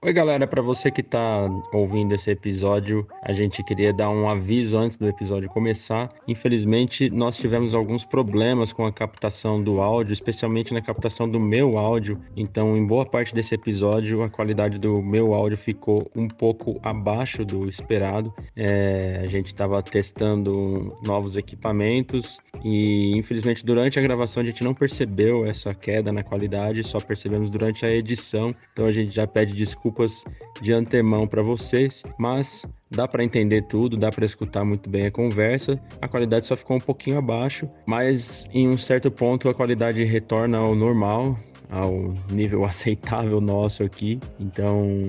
Oi, galera, para você que está ouvindo esse episódio, a gente queria dar um aviso antes do episódio começar. Infelizmente, nós tivemos alguns problemas com a captação do áudio, especialmente na captação do meu áudio. Então, em boa parte desse episódio, a qualidade do meu áudio ficou um pouco abaixo do esperado. É, a gente estava testando novos equipamentos e, infelizmente, durante a gravação a gente não percebeu essa queda na qualidade, só percebemos durante a edição. Então, a gente já pede desculpas desculpas de antemão para vocês, mas dá para entender tudo, dá para escutar muito bem a conversa. A qualidade só ficou um pouquinho abaixo, mas em um certo ponto a qualidade retorna ao normal, ao nível aceitável nosso aqui. Então,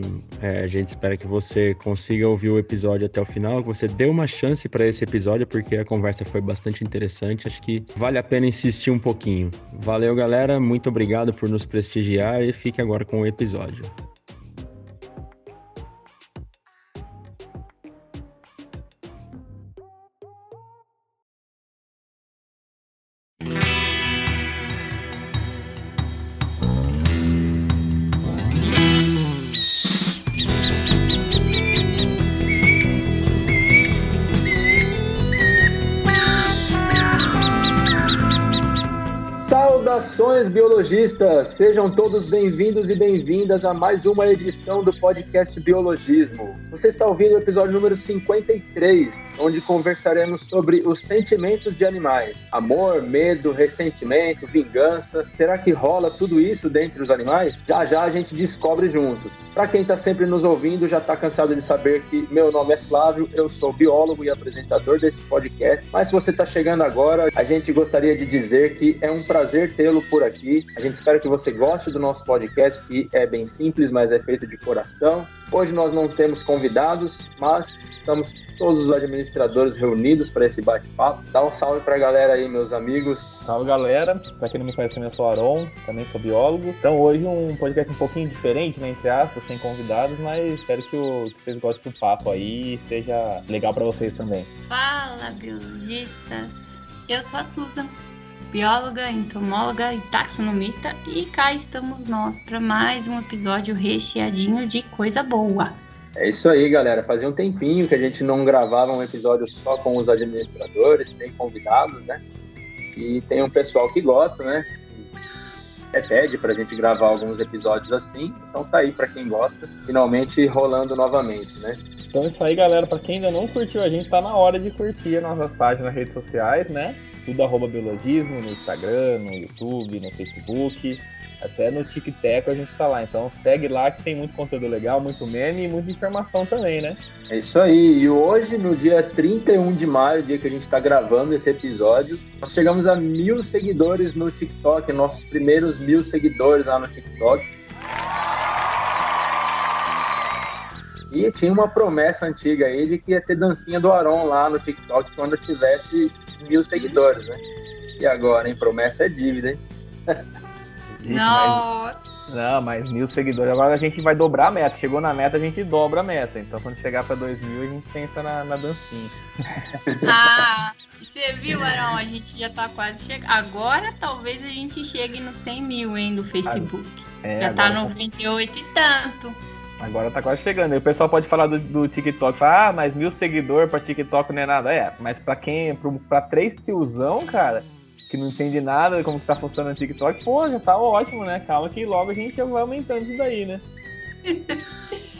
é, a gente espera que você consiga ouvir o episódio até o final, que você dê uma chance para esse episódio, porque a conversa foi bastante interessante. Acho que vale a pena insistir um pouquinho. Valeu, galera. Muito obrigado por nos prestigiar e fique agora com o episódio. Biologistas! Sejam todos bem-vindos e bem-vindas a mais uma edição do podcast Biologismo. Você está ouvindo o episódio número 53, onde conversaremos sobre os sentimentos de animais: amor, medo, ressentimento, vingança. Será que rola tudo isso dentre os animais? Já já a gente descobre juntos. Para quem está sempre nos ouvindo, já está cansado de saber que meu nome é Flávio, eu sou biólogo e apresentador desse podcast. Mas se você está chegando agora, a gente gostaria de dizer que é um prazer tê-lo por aqui. A gente espera que você goste do nosso podcast, que é bem simples, mas é feito de coração. Hoje nós não temos convidados, mas estamos todos os administradores reunidos para esse bate-papo. Dá um salve para a galera aí, meus amigos. Salve galera, para quem não me conhece, eu sou Aron, também sou biólogo. Então hoje um podcast um pouquinho diferente, né, entre aspas, sem convidados, mas espero que, o, que vocês gostem do papo aí e seja legal para vocês também. Fala, biologistas! Eu sou a Susan, bióloga, entomóloga e taxonomista, e cá estamos nós para mais um episódio recheadinho de coisa boa. É isso aí, galera. Fazia um tempinho que a gente não gravava um episódio só com os administradores, tem convidados, né? E tem um pessoal que gosta, né? É pede pra gente gravar alguns episódios assim. Então tá aí para quem gosta, finalmente rolando novamente, né? Então é isso aí, galera. Para quem ainda não curtiu a gente, tá na hora de curtir as nossas páginas nas redes sociais, né? Tudo arroba biologismo, no Instagram, no YouTube, no Facebook, até no TikTok a gente tá lá. Então segue lá que tem muito conteúdo legal, muito meme e muita informação também, né? É isso aí. E hoje, no dia 31 de maio, dia que a gente tá gravando esse episódio, nós chegamos a mil seguidores no TikTok, nossos primeiros mil seguidores lá no TikTok. E tinha uma promessa antiga aí de que ia ter dancinha do Aron lá no TikTok quando tivesse mil seguidores, né? E agora, hein? Promessa é dívida, hein? Nossa! Mas, não, mas mil seguidores. Agora a gente vai dobrar a meta. Chegou na meta, a gente dobra a meta. Então quando chegar pra dois mil, a gente pensa na, na dancinha. Ah, você viu, Aron? A gente já tá quase chegando. Agora talvez a gente chegue no 100 mil, hein, do Facebook. É, já tá 98 tá... e tanto. Agora tá quase chegando. E o pessoal pode falar do, do TikTok. ah, mas mil seguidores pra TikTok não é nada. É, mas pra quem, pra, pra três tiozão, cara, que não entende nada como que tá funcionando o TikTok, pô, já tá ótimo, né? Calma que logo a gente vai aumentando isso daí, né?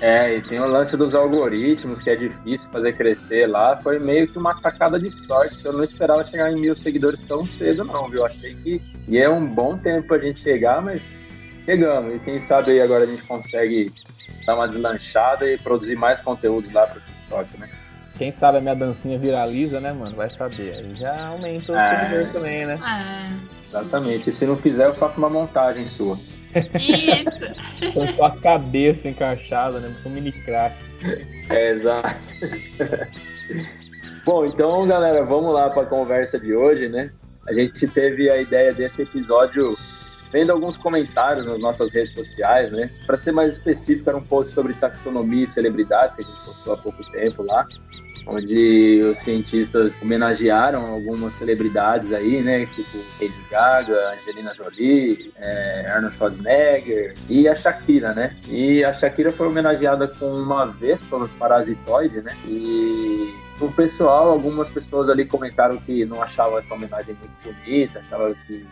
É, e tem o lance dos algoritmos, que é difícil fazer crescer lá. Foi meio que uma tacada de sorte. Eu não esperava chegar em mil seguidores tão cedo, não, viu? Achei que ia um bom tempo pra gente chegar, mas chegamos. E quem sabe aí agora a gente consegue dar uma deslanchada e produzir mais conteúdo lá pro TikTok, né? Quem sabe a minha dancinha viraliza, né, mano? Vai saber. Aí já aumenta o é... seguidor também, né? É. Exatamente. E se não fizer, eu faço uma montagem sua. Isso! Com sua cabeça encaixada, né? Com um mini crack. É, exato. Bom, então, galera, vamos lá para a conversa de hoje, né? A gente teve a ideia desse episódio vendo alguns comentários nas nossas redes sociais, né? Para ser mais específico, era um post sobre taxonomia e celebridades que a gente postou há pouco tempo lá. onde os cientistas homenagearam algumas celebridades aí, né? Tipo Lady Gaga, Angelina Jolie, é, Arnold Schwarzenegger e a Shakira, né? E a Shakira foi homenageada com uma vespa parasitoide, né? E o pessoal, algumas pessoas ali comentaram que não achavam essa homenagem muito bonita, achavam que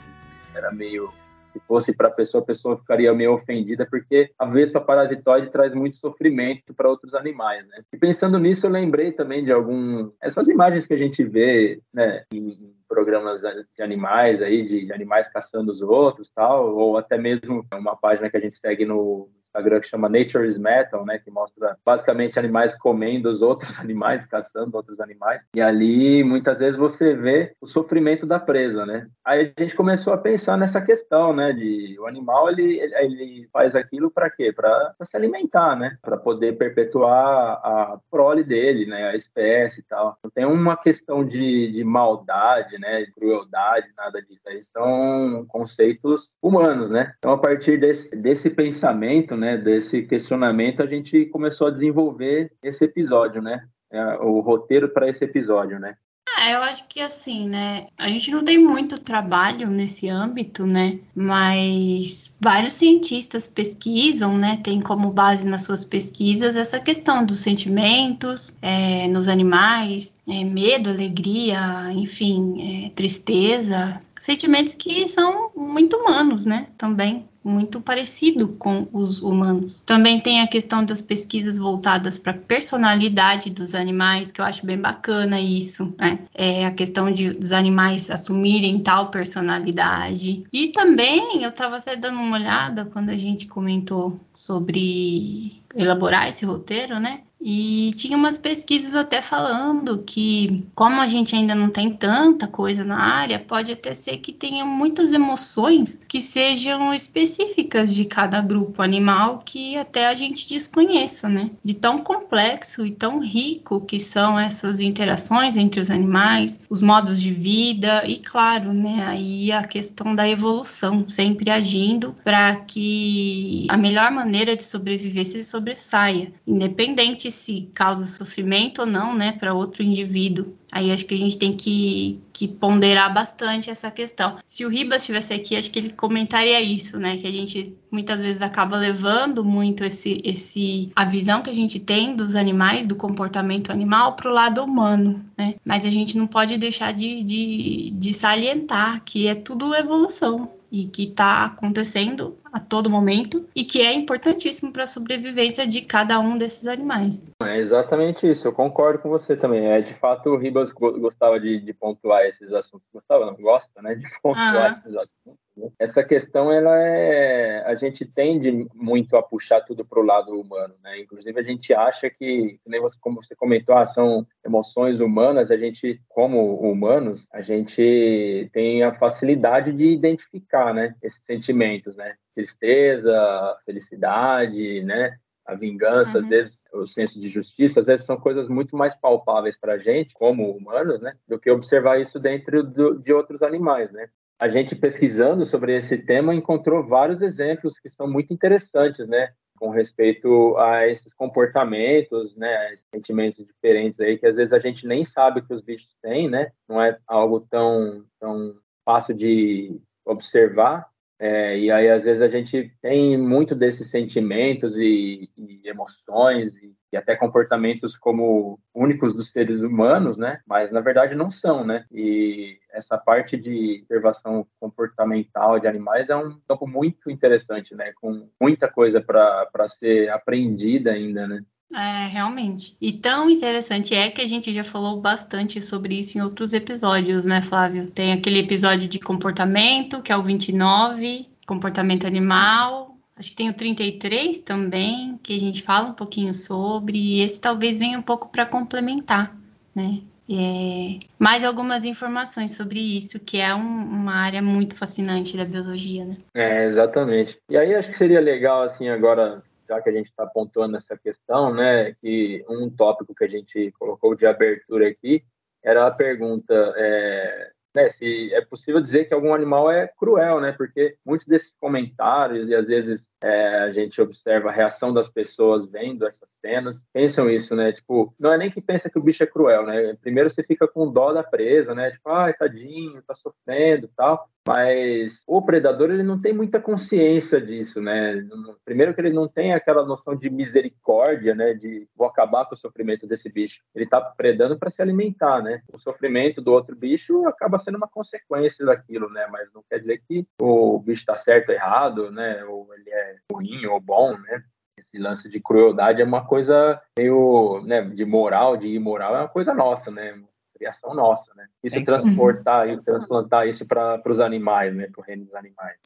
era meio se fosse para a pessoa, a pessoa ficaria meio ofendida, porque a vespa parasitoide traz muito sofrimento para outros animais, né? E pensando nisso, eu lembrei também de algum... Essas imagens que a gente vê, né, em programas de animais aí, de animais caçando os outros, tal, ou até mesmo uma página que a gente segue no Instagram que chama Nature is Metal, né, que mostra basicamente animais comendo os outros animais, caçando outros animais. E ali muitas vezes você vê o sofrimento da presa, né? Aí a gente começou a pensar nessa questão, né, de o animal ele ele faz aquilo para quê? Para se alimentar, né? Para poder perpetuar a prole dele, né, a espécie e tal. Não tem uma questão de, de maldade, né, de crueldade, nada disso. Aí são conceitos humanos, né? Então a partir desse, desse pensamento, né, né, desse questionamento, a gente começou a desenvolver esse episódio, né? É, o roteiro para esse episódio, né? É, eu acho que assim, né? A gente não tem muito trabalho nesse âmbito, né? Mas vários cientistas pesquisam, né? Tem como base nas suas pesquisas essa questão dos sentimentos é, nos animais, é, medo, alegria, enfim, é, tristeza, sentimentos que são muito humanos, né? Também muito parecido com os humanos. Também tem a questão das pesquisas voltadas para a personalidade dos animais, que eu acho bem bacana isso, né? É a questão de dos animais assumirem tal personalidade. E também eu estava até dando uma olhada quando a gente comentou sobre elaborar esse roteiro, né? E tinha umas pesquisas até falando que, como a gente ainda não tem tanta coisa na área, pode até ser que tenha muitas emoções que sejam específicas de cada grupo animal que até a gente desconheça, né? De tão complexo e tão rico que são essas interações entre os animais, os modos de vida e, claro, né? Aí a questão da evolução, sempre agindo para que a melhor maneira de sobreviver se sobressaia, independente se causa sofrimento ou não, né, para outro indivíduo. Aí acho que a gente tem que, que ponderar bastante essa questão. Se o Ribas estivesse aqui, acho que ele comentaria isso, né? Que a gente muitas vezes acaba levando muito esse, esse a visão que a gente tem dos animais, do comportamento animal, para o lado humano, né? Mas a gente não pode deixar de, de, de salientar que é tudo evolução e que está acontecendo a todo momento e que é importantíssimo para a sobrevivência de cada um desses animais. É exatamente isso, eu concordo com você também. É de fato o Ribas gostava de, de pontuar esses assuntos, gostava não gosta, né, de pontuar esses assuntos. Né? Essa questão ela é, a gente tende muito a puxar tudo para o lado humano, né? Inclusive a gente acha que, como você comentou, ah, são emoções humanas. A gente, como humanos, a gente tem a facilidade de identificar, né, esses sentimentos, né? Tristeza, felicidade, né? a vingança, uhum. às vezes o senso de justiça, às vezes são coisas muito mais palpáveis para a gente, como humanos, né, do que observar isso dentro do, de outros animais, né. A gente pesquisando sobre esse tema encontrou vários exemplos que são muito interessantes, né, com respeito a esses comportamentos, né, esses sentimentos diferentes aí que às vezes a gente nem sabe que os bichos têm, né, não é algo tão tão fácil de observar, é, e aí, às vezes, a gente tem muito desses sentimentos e, e emoções e, e, até comportamentos como únicos dos seres humanos, né? Mas, na verdade, não são, né? E essa parte de observação comportamental de animais é um campo muito interessante, né? Com muita coisa para ser aprendida ainda, né? É, realmente. E tão interessante é que a gente já falou bastante sobre isso em outros episódios, né, Flávio? Tem aquele episódio de comportamento, que é o 29, comportamento animal. Acho que tem o 33 também, que a gente fala um pouquinho sobre. E esse talvez venha um pouco para complementar, né? É, mais algumas informações sobre isso, que é um, uma área muito fascinante da biologia, né? É, exatamente. E aí acho que seria legal, assim, agora já que a gente está pontuando essa questão, né, que um tópico que a gente colocou de abertura aqui era a pergunta: é, né, se é possível dizer que algum animal é cruel, né? Porque muitos desses comentários e às vezes é, a gente observa a reação das pessoas vendo essas cenas, pensam isso, né? Tipo, não é nem que pensa que o bicho é cruel, né? Primeiro você fica com dó da presa, né? Tipo, ai, tadinho, tá sofrendo, tal. Mas o predador ele não tem muita consciência disso, né? Primeiro que ele não tem aquela noção de misericórdia, né? De vou acabar com o sofrimento desse bicho. Ele está predando para se alimentar, né? O sofrimento do outro bicho acaba sendo uma consequência daquilo, né? Mas não quer dizer que o bicho está certo ou errado, né? Ou ele é ruim ou bom, né? Esse lance de crueldade é uma coisa meio, né? De moral, de imoral é uma coisa nossa, né? Criação nossa, né? Isso é transportar e transplantar isso para os animais, né? Para o reino dos animais.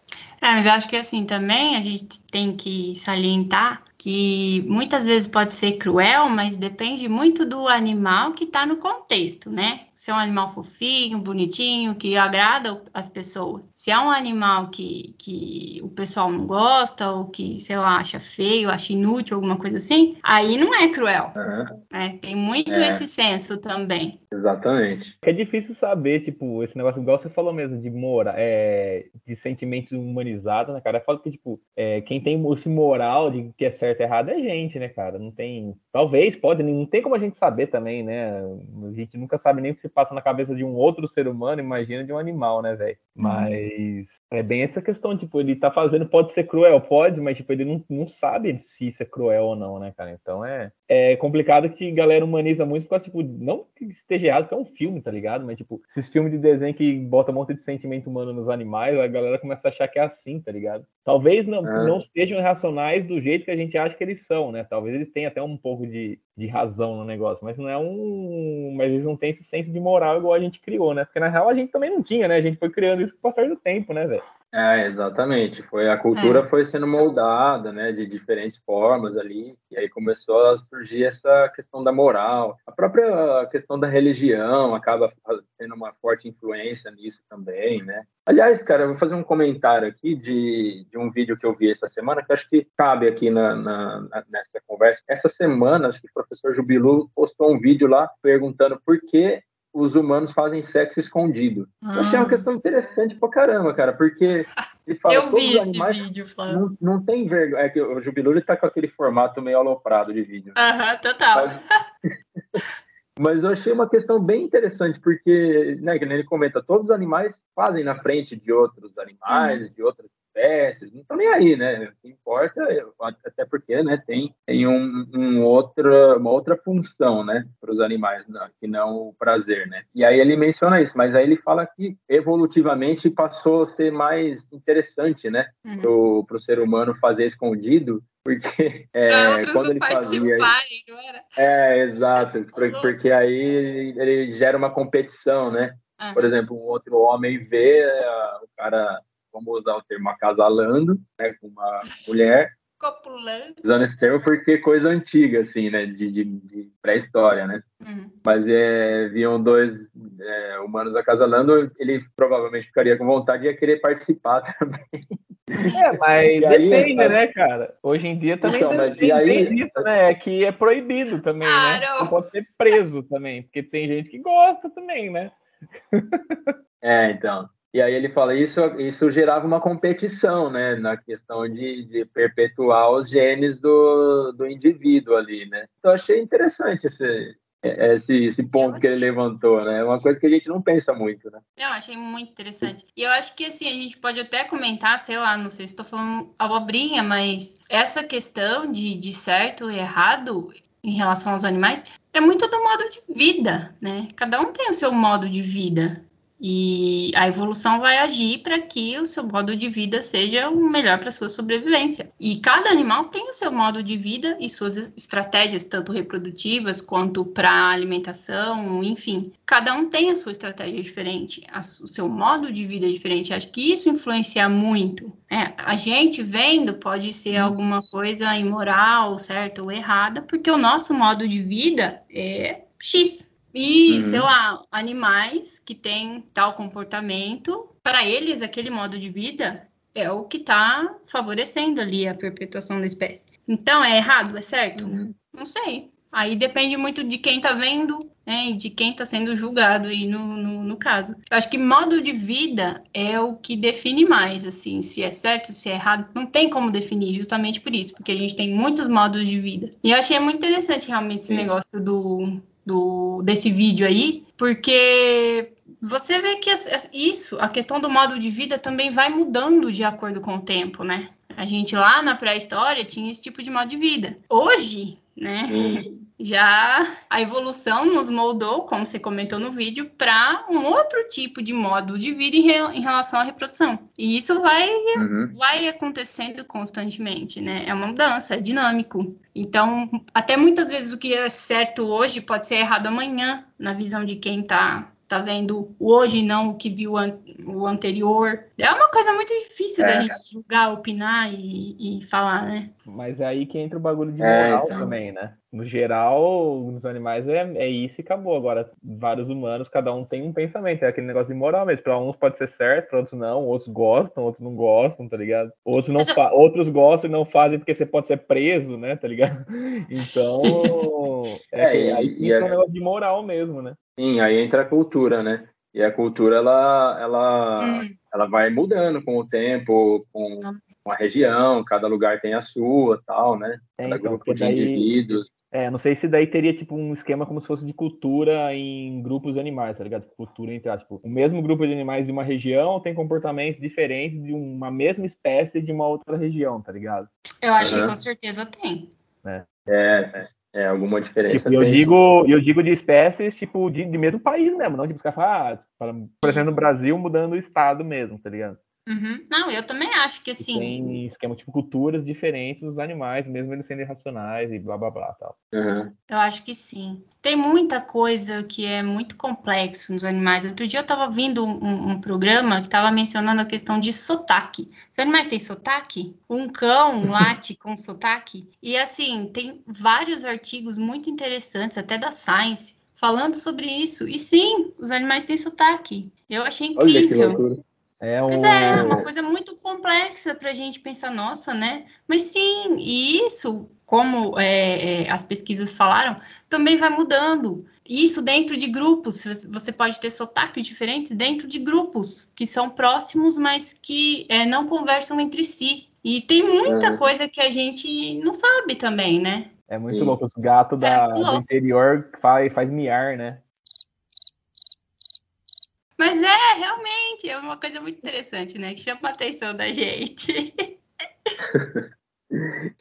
É, mas eu acho que assim também a gente tem que salientar que muitas vezes pode ser cruel, mas depende muito do animal que está no contexto, né? Se é um animal fofinho, bonitinho, que agrada as pessoas. Se é um animal que, que o pessoal não gosta, ou que, sei lá, acha feio, acha inútil, alguma coisa assim, aí não é cruel. Uhum. Né? Tem muito é. esse senso também. Exatamente. É difícil saber, tipo, esse negócio, igual você falou mesmo, de mora, é, de sentimentos humanizados, né, cara? É foda que, tipo, é, quem tem esse moral de que é certo certo errado é gente, né, cara? Não tem. Talvez, pode, não tem como a gente saber também, né? A gente nunca sabe nem o que se passa na cabeça de um outro ser humano, imagina de um animal, né, velho? Uhum. Mas é bem essa questão, tipo, ele tá fazendo, pode ser cruel, pode, mas, tipo, ele não, não sabe se isso é cruel ou não, né, cara? Então é, é complicado que a galera humaniza muito, porque, tipo, não que esteja errado, que é um filme, tá ligado? Mas, tipo, esses filmes de desenho que bota um monte de sentimento humano nos animais, a galera começa a achar que é assim, tá ligado? Talvez não, é. não sejam racionais do jeito que a gente acha que eles são, né? Talvez eles tenham até um pouco de, de razão no negócio, mas não é um. Mas eles não têm esse senso de moral igual a gente criou, né? Porque na real a gente também não tinha, né? A gente foi criando isso com o passar do tempo, né, velho? É, exatamente. Foi a cultura é. foi sendo moldada, né, de diferentes formas ali, e aí começou a surgir essa questão da moral. A própria questão da religião acaba tendo uma forte influência nisso também, né? Aliás, cara, eu vou fazer um comentário aqui de, de um vídeo que eu vi essa semana que acho que cabe aqui na, na, nessa conversa. Essa semana, acho que o professor Jubilu postou um vídeo lá perguntando por que os humanos fazem sexo escondido. Ah. Eu achei uma ah. questão interessante pra caramba, cara, porque ele fala, eu vi esse vídeo, Flávio. Não, não tem vergonha. É que o Jubilu ele tá com aquele formato meio aloprado de vídeo. Aham, total. Mas... Mas eu achei uma questão bem interessante, porque, né, que ele comenta, todos os animais fazem na frente de outros animais, uhum. de outras espécies, não estão nem aí, né? O que importa, até porque né, tem, tem um, um outra, uma outra função né, para os animais, que não o prazer, né? E aí ele menciona isso, mas aí ele fala que evolutivamente passou a ser mais interessante, né? Uhum. Para o ser humano fazer escondido, porque é, quando ele fazia é exato porque aí ele gera uma competição né por exemplo um outro homem vê uh, o cara vamos usar o termo acasalando, né, com uma mulher. Copulando. Usando esse termo porque é coisa antiga, assim, né, de, de, de pré-história, né? Uhum. Mas é, viam dois é, humanos acasalando, ele provavelmente ficaria com vontade e ia querer participar também. É, mas depende, né, cara? Hoje em dia também então, mas, tem, aí... tem isso, né? É que é proibido também, ah, né? Não. pode ser preso também, porque tem gente que gosta também, né? É, então. E aí ele fala isso isso gerava uma competição, né, na questão de, de perpetuar os genes do, do indivíduo ali, né. Então achei interessante esse esse, esse ponto que ele levantou, né? É uma coisa que a gente não pensa muito, né? Eu achei muito interessante. E eu acho que assim, a gente pode até comentar, sei lá, não sei se estou falando abobrinha, mas essa questão de, de certo e errado em relação aos animais é muito do modo de vida, né? Cada um tem o seu modo de vida. E a evolução vai agir para que o seu modo de vida seja o melhor para sua sobrevivência. E cada animal tem o seu modo de vida e suas estratégias, tanto reprodutivas quanto para alimentação, enfim. Cada um tem a sua estratégia diferente, a, o seu modo de vida é diferente. Acho que isso influencia muito. É, a gente vendo pode ser alguma coisa imoral, certa ou errada, porque o nosso modo de vida é X. E, uhum. sei lá, animais que têm tal comportamento, para eles, aquele modo de vida é o que está favorecendo ali a perpetuação da espécie. Então, é errado? É certo? Uhum. Não sei. Aí depende muito de quem tá vendo, né, e de quem está sendo julgado aí no, no, no, caso. Eu acho que modo de vida é o que define mais, assim, se é certo, se é errado, não tem como definir, justamente por isso, porque a gente tem muitos modos de vida. E eu achei muito interessante realmente esse Sim. negócio do, do desse vídeo aí, porque você vê que isso, a questão do modo de vida também vai mudando de acordo com o tempo, né? A gente lá na pré-história tinha esse tipo de modo de vida. Hoje, né? Já a evolução nos moldou, como você comentou no vídeo, para um outro tipo de modo de vida em, re, em relação à reprodução. E isso vai, uhum. vai acontecendo constantemente, né? É uma mudança, é dinâmico. Então, até muitas vezes o que é certo hoje pode ser errado amanhã, na visão de quem está tá vendo o hoje não o que viu an o anterior. É uma coisa muito difícil é. da gente julgar, opinar e, e, falar, né? Mas é aí que entra o bagulho de é, moral é, então. também, né? No geral, nos animais é, é isso e acabou. Agora, vários humanos, cada um tem um pensamento. É aquele negócio de moral mesmo. Para uns pode ser certo, para outros não. Outros gostam, outros não gostam, tá ligado? Outros, não eu... outros gostam e não fazem porque você pode ser preso, né? Tá ligado? Então, é, é aí entra um negócio de moral mesmo, né? Sim, aí entra a cultura, né? E a cultura, ela, ela, hum. ela vai mudando com o tempo, com, com, a região, cada lugar tem a sua, tal, né? É, cada então, grupo de daí, indivíduos. É, não sei se daí teria, tipo, um esquema como se fosse de cultura em grupos de animais, tá ligado? Cultura entre, tipo, o mesmo grupo de animais de uma região tem comportamentos diferentes de uma mesma espécie de uma outra região, tá ligado? Eu acho uhum. que com certeza tem. É, é. é. É, alguma diferença. Tipo, eu, digo, eu digo de espécies, tipo, de, de mesmo país mesmo, não de buscar falar, ah, por exemplo, no Brasil mudando o estado mesmo, tá ligado? Uhum. Não, eu também acho que assim. Tem esquema tipo culturas diferentes dos animais, mesmo eles sendo irracionais e blá blá blá tal. Uhum. Eu acho que sim. Tem muita coisa que é muito complexo nos animais. Outro dia eu estava vendo um, um, programa que estava mencionando a questão de sotaque. Os animais têm sotaque? Um cão late com sotaque? E assim, tem vários artigos muito interessantes, até da Science, falando sobre isso. E sim, os animais têm sotaque. Eu achei incrível. É um... Pois é, uma coisa muito complexa para a gente pensar, nossa, né? Mas sim, e isso, como é, é, as pesquisas falaram, também vai mudando. Isso dentro de grupos, você pode ter sotaques diferentes dentro de grupos que são próximos, mas que é, não conversam entre si. E tem muita é. coisa que a gente não sabe também, né? É muito Sim. louco. Os gatos da, é do interior faz, faz miar, né? Mas é, realmente, é uma coisa muito interessante, né? Que chama a atenção da gente.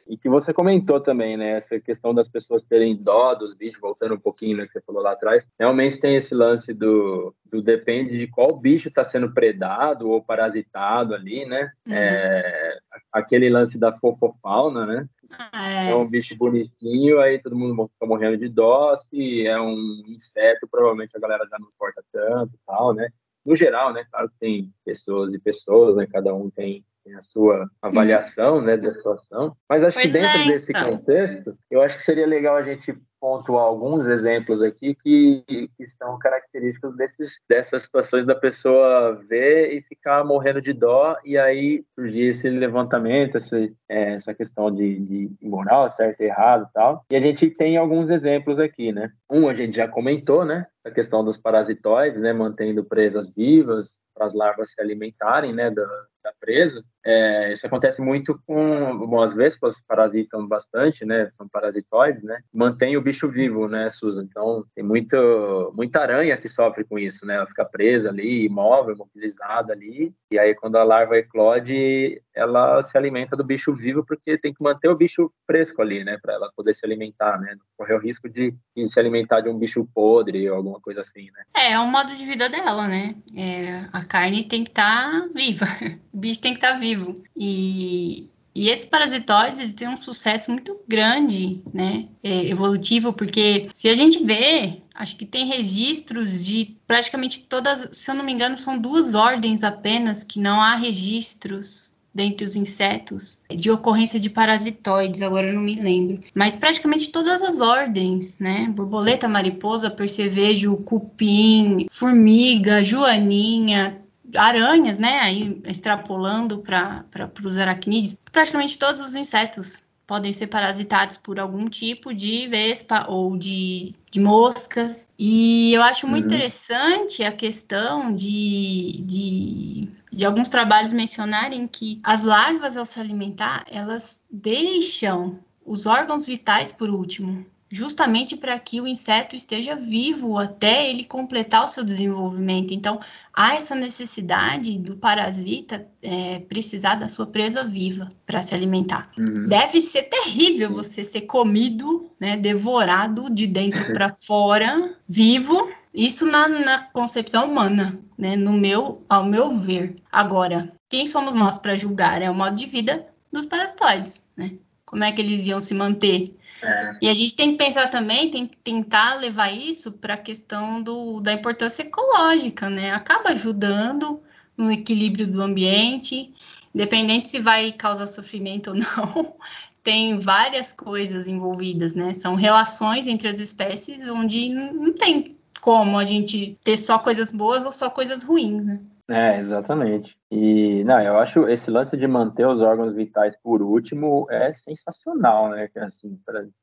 e que você comentou também, né? Essa questão das pessoas terem dó dos bichos, voltando um pouquinho no que você falou lá atrás. Realmente tem esse lance do, do depende de qual bicho está sendo predado ou parasitado ali, né? Uhum. É, aquele lance da fofofauna, né? Ah, é. é. um bicho bonitinho, aí todo mundo fica morrendo de dó. Se é um inseto, provavelmente a galera já não importa tanto tal, né? No geral, né? Claro que tem pessoas e pessoas, né? Cada um tem, tem a sua avaliação, né? Da situação. Mas acho pois que dentro é, desse então. contexto, eu acho que seria legal a gente pontuar alguns exemplos aqui que, que são característicos desses, dessas situações da pessoa ver e ficar morrendo de dó e aí surgir esse levantamento, essa, é, essa questão de, de moral, certo e errado e tal. E a gente tem alguns exemplos aqui, né? Um a gente já comentou, né? A questão dos parasitoides, né? Mantendo presas vivas para as larvas se alimentarem, né? Da, da presa. É, isso acontece muito com, bom, as vespas parasitam bastante, né? São parasitoides, né? Mantém o bicho vivo, né, Susan? Então, tem muito, muita aranha que sofre com isso, né? Ela fica presa ali, imóvel, mobilizada ali. E aí, quando a larva eclode, ela se alimenta do bicho vivo porque tem que manter o bicho fresco ali, né? Para ela poder se alimentar, né? Não correr o risco de, de, se alimentar de um bicho podre ou alguma coisa assim, né? É, é um modo de vida dela, né? É, a carne tem que estar tá viva. Bicho tem que estar tá vivo. E, e esse parasitóide ele tem um sucesso muito grande, né, é, evolutivo, porque se a gente vê, acho que tem registros de praticamente todas, se eu não me engano, são duas ordens apenas que não há registros dentre os insetos de ocorrência de parasitoides, agora eu não me lembro. Mas praticamente todas as ordens, né? Borboleta, mariposa, percevejo, cupim, formiga, joaninha, aranhas, né? Aí extrapolando para os aracnídeos, praticamente todos os insetos podem ser parasitados por algum tipo de vespa ou de, de moscas. E eu acho muito uhum. interessante a questão de, de, de alguns trabalhos mencionarem que as larvas, ao se alimentar, elas deixam os órgãos vitais por último justamente para que o inseto esteja vivo até ele completar o seu desenvolvimento. Então, há essa necessidade do parasita é, precisar da sua presa viva para se alimentar. Uhum. Deve ser terrível você ser comido, né, devorado de dentro para fora, vivo. Isso na, na concepção humana, né, no meu, ao meu ver. Agora, quem somos nós para julgar? É o modo de vida dos parasitoides, né? Como é que eles iam se manter é. E a gente tem que pensar também, tem que tentar levar isso para a questão do, da importância ecológica, né? Acaba ajudando no equilíbrio do ambiente, independente se vai causar sofrimento ou não. Tem várias coisas envolvidas, né? São relações entre as espécies onde não tem como a gente ter só coisas boas ou só coisas ruins, né? É, exatamente. E, não, eu acho esse lance de manter os órgãos vitais por último é sensacional, né? Assim,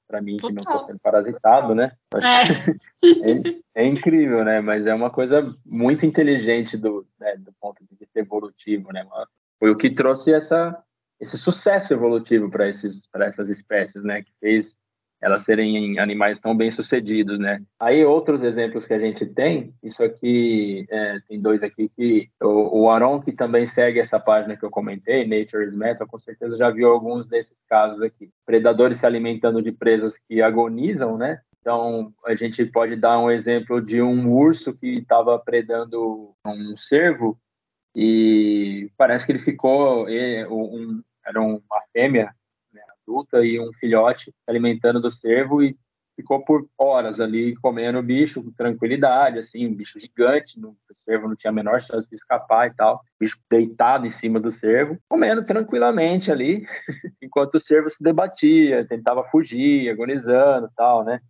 para mim, que não estou sendo parasitado, né? É. é. é. incrível, né? Mas é uma coisa muito inteligente do, né, do ponto de vista evolutivo, né? Foi o que trouxe essa, esse sucesso evolutivo para essas espécies, né? Que fez elas serem animais tão bem sucedidos, né? Aí outros exemplos que a gente tem, isso aqui é, tem dois aqui que o, o Aron que também segue essa página que eu comentei, Nature's Metal, com certeza já viu alguns desses casos aqui. Predadores se alimentando de presas que agonizam, né? Então, a gente pode dar um exemplo de um urso que estava predando um cervo e parece que ele ficou, um, era uma fêmea adulta e um filhote alimentando do cervo e ficou por horas ali comendo o bicho com tranquilidade, assim, um bicho gigante, o cervo não tinha a menor chance de escapar e tal, o bicho deitado em cima do cervo, comendo tranquilamente ali, enquanto o cervo se debatia, tentava fugir, agonizando e tal, né?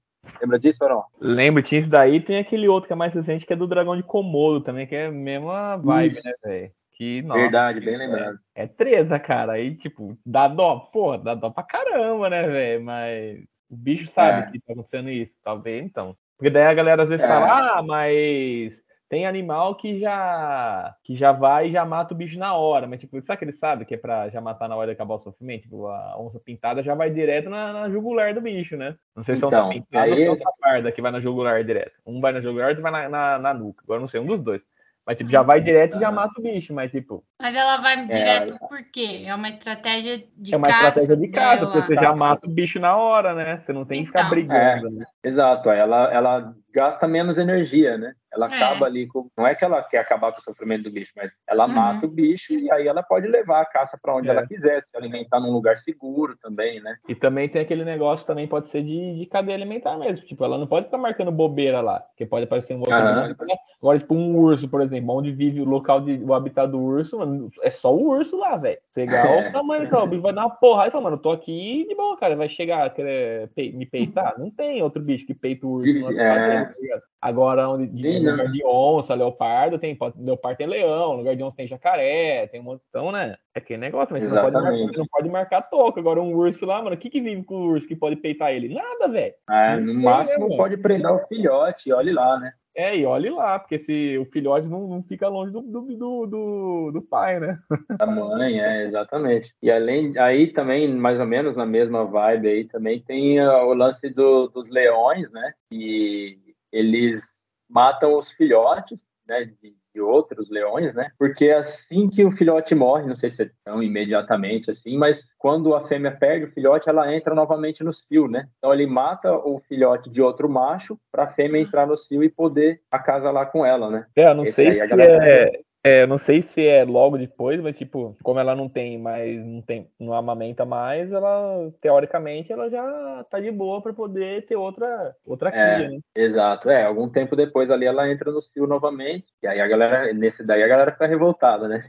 Lembra disso, Farol? Lembro, tinha isso daí, tem aquele outro que é mais recente, que é do Dragão de Komodo também, que é a mesma vibe, Isso. né, velho? Que, nossa, Verdade, bem lembrado. É, é treza, cara. Aí, tipo, dá dó. Pô, dá dó pra caramba, né, velho? Mas o bicho sabe é. que tá acontecendo isso, talvez então. Porque daí a galera às vezes é. fala, ah, mas tem animal que já que já vai e já mata o bicho na hora, mas tipo, sabe que ele sabe que é pra já matar na hora de acabar o sofrimento? Tipo, a onça pintada já vai direto na, na jugular do bicho, né? Não sei se então, é onça pintada aí... ou se é onça parda que vai na jugular direto. Um vai na jugular e outro vai na, na, na nuca. Agora não sei, um dos dois. Mas, tipo, já vai direto e já mata o bicho, mas, tipo... Mas ela vai direto é... por quê? É uma estratégia de É uma caça estratégia de caça, porque você já mata o bicho na hora, né? Você não tem que ficar então. brigando, é, né? Exato, ela, ela gasta menos energia, né? Ela é. acaba ali com. Não é que ela quer acabar com o sofrimento do bicho, mas ela uhum. mata o bicho e aí ela pode levar a caça para onde é. ela quiser, se alimentar num lugar seguro também, né? E também tem aquele negócio, também pode ser de, de cadeia alimentar mesmo. Tipo, ela não pode ficar marcando bobeira lá, porque pode aparecer um outro uhum. Agora, tipo, um urso, por exemplo, onde vive o local de o habitat do urso, mano, é só o urso lá, velho. Chegar é. o tamanho, então, o bicho vai dar uma porra. e fala, mano, eu tô aqui de boa, cara. Vai chegar, querer me peitar? Não tem outro bicho que peita o urso. É. Tá Agora, onde, de, Sim, lugar de onça, leopardo, tem leopardo tem leão, lugar de onça tem jacaré, tem um montão, né? É aquele negócio, mas você não, pode marcar, não pode marcar toca. Agora, um urso lá, mano, o que, que vive com o urso que pode peitar ele? Nada, velho. É, no máximo pode prender o filhote, olhe lá, né? É, e olhe lá, porque se o filhote não, não fica longe do, do, do, do, pai, né? Da mãe, é, exatamente. E além, aí também, mais ou menos na mesma vibe aí, também tem uh, o lance do, dos leões, né? E eles matam os filhotes, né, de, de, outros leões, né? Porque assim que o filhote morre, não sei se é tão imediatamente assim, mas quando a fêmea perde o filhote, ela entra novamente no cio, né? Então ele mata o filhote de outro macho para a fêmea entrar no cio e poder acasalar com ela, né? É, eu não Esse sei se é é, não sei se é logo depois, mas tipo, como ela não tem mais, não tem, não amamenta mais, ela teoricamente ela já tá de boa para poder ter outra outra é, cria, né? Exato. É, algum tempo depois ali ela entra no cio novamente, e aí a galera nesse daí a galera fica revoltada, né?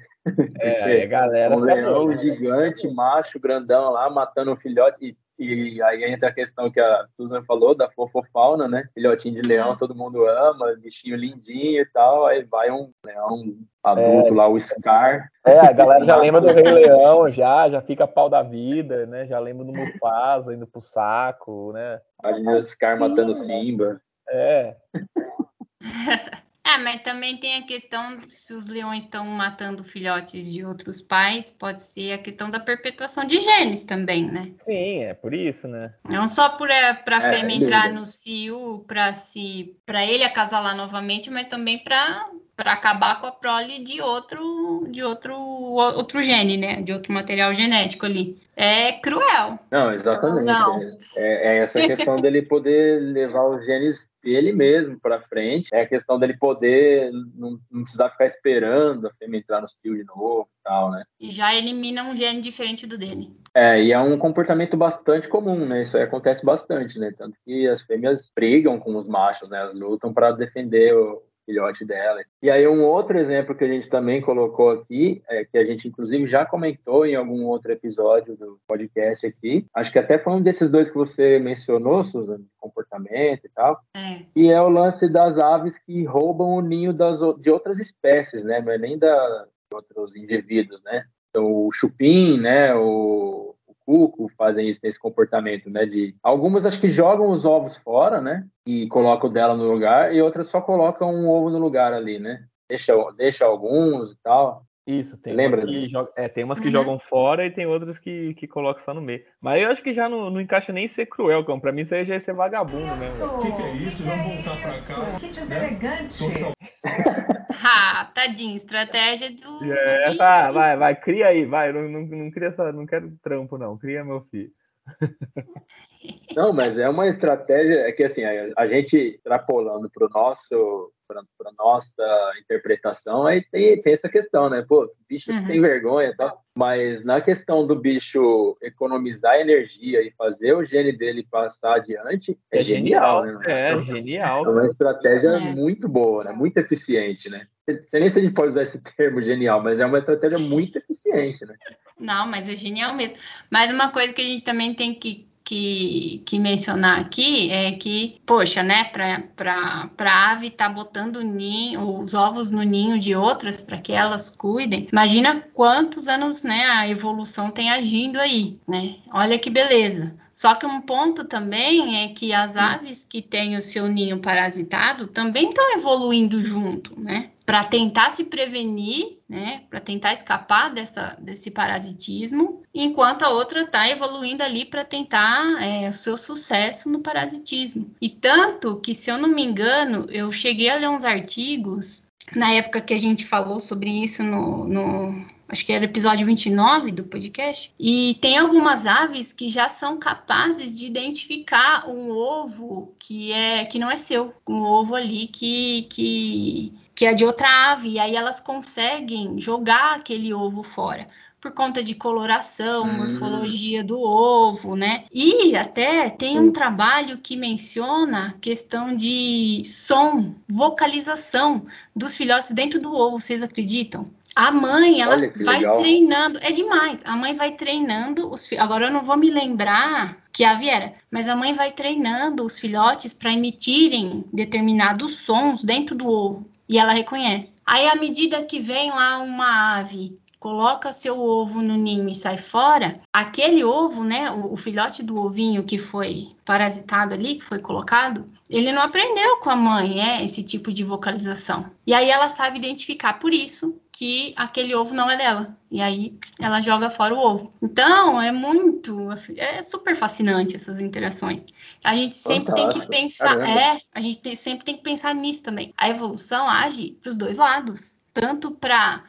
É, a galera um leão gigante, macho, grandão lá matando o filhote e E aí entra a questão que a Susan falou da fofofauna, né? Filhotinho de leão, todo mundo ama, bichinho lindinho e tal. Aí vai um leão adulto é, lá, o Scar. É, a galera já lembra do Rei Leão, já, já fica pau da vida, né? Já lembra do Mufasa indo pro saco, né? Imagina o Scar matando Simba. É. É, mas também tem a questão se os leões estão matando filhotes de outros pais, pode ser a questão da perpetuação de genes também, né? Sim, é por isso, né? Não só para é, a é, fêmea entrar no cio para se para ele acasalar novamente, mas também para para acabar com a prole de outro de outro outro gene, né? De outro material genético ali. É cruel. Não, exatamente. Não. É, é essa questão dele poder levar os genes ele mesmo para frente. É a questão dele poder não, não, precisar ficar esperando a fêmea entrar no cio de novo e tal, né? E já elimina um gene diferente do dele. É, e é um comportamento bastante comum, né? Isso aí acontece bastante, né? Tanto que as fêmeas brigam com os machos, né? Elas lutam para defender o, filhote dela. E aí um outro exemplo que a gente também colocou aqui, é, que a gente inclusive já comentou em algum outro episódio do podcast aqui, acho que até foi um desses dois que você mencionou, Suzana, comportamento e tal, é. e é o lance das aves que roubam o ninho das, de outras espécies, né? Não é nem da, de outros indivíduos, né? Então, o chupim, né? O, cuco fazem isso nesse comportamento, né? De algumas acho que jogam os ovos fora, né? E colocam dela no lugar, e outras só colocam um ovo no lugar ali, né? Deixa, deixa alguns e tal. Isso, tem Lembra? umas que, jogam, é, tem umas que uhum. jogam fora e tem outras que, que colocam só no meio. Mas eu acho que já não, não encaixa nem ser cruel, cão. Pra mim isso aí já ia ser vagabundo mesmo. O que, que, é isso? Que Vamos voltar pra cá. Que deselegante. Né? ah, tadinho, estratégia do. É, tá, vai, vai, cria aí, vai. Não, não, não, cria essa, não quero trampo, não. Cria meu filho. Não, mas é uma estratégia, é que assim, a, a gente extrapolando para o nosso para nossa interpretação, aí tem, tem essa questão, né? Pô, bicho uhum. tem vergonha e tal. Mas na questão do bicho economizar energia e fazer o gene dele passar adiante, é, é genial, genial, né? É, genial. É uma estratégia é. muito boa, né? Muito eficiente, né? Sei nem se a gente pode usar esse termo genial, mas é uma estratégia muito eficiente, né? Não, mas é genial mesmo. Mas uma coisa que a gente também tem que que, que mencionar aqui é que, poxa, né, para a ave estar tá botando ninho, os ovos no ninho de outras para que elas cuidem, imagina quantos anos né, a evolução tem agindo aí, né? Olha que beleza. Só que um ponto também é que as aves que têm o seu ninho parasitado também estão evoluindo junto, né? Para tentar se prevenir, né? Para tentar escapar dessa, desse parasitismo, enquanto a outra está evoluindo ali para tentar é, o seu sucesso no parasitismo. E tanto que, se eu não me engano, eu cheguei a ler uns artigos na época que a gente falou sobre isso no, no acho que era episódio 29 do podcast, e tem algumas aves que já são capazes de identificar um ovo que é que não é seu, um ovo ali que, que, que é de outra ave, e aí elas conseguem jogar aquele ovo fora por conta de coloração, hum. morfologia do ovo, né? E até tem um trabalho que menciona a questão de som, vocalização dos filhotes dentro do ovo, vocês acreditam? A mãe, ela vai legal. treinando, é demais. A mãe vai treinando os filhotes. Agora eu não vou me lembrar que a Viera, mas a mãe vai treinando os filhotes para emitirem determinados sons dentro do ovo. E ela reconhece. Aí, à medida que vem lá uma ave coloca seu ovo no ninho e sai fora, aquele ovo, né, o, o, filhote do ovinho que foi parasitado ali, que foi colocado, ele não aprendeu com a mãe, é, esse tipo de vocalização. E aí ela sabe identificar por isso que aquele ovo não é dela. E aí ela joga fora o ovo. Então, é muito, é super fascinante essas interações. A gente sempre Fantástico. tem que pensar, Caramba. é, a gente tem, sempre tem que pensar nisso também. A evolução age para os dois lados, tanto para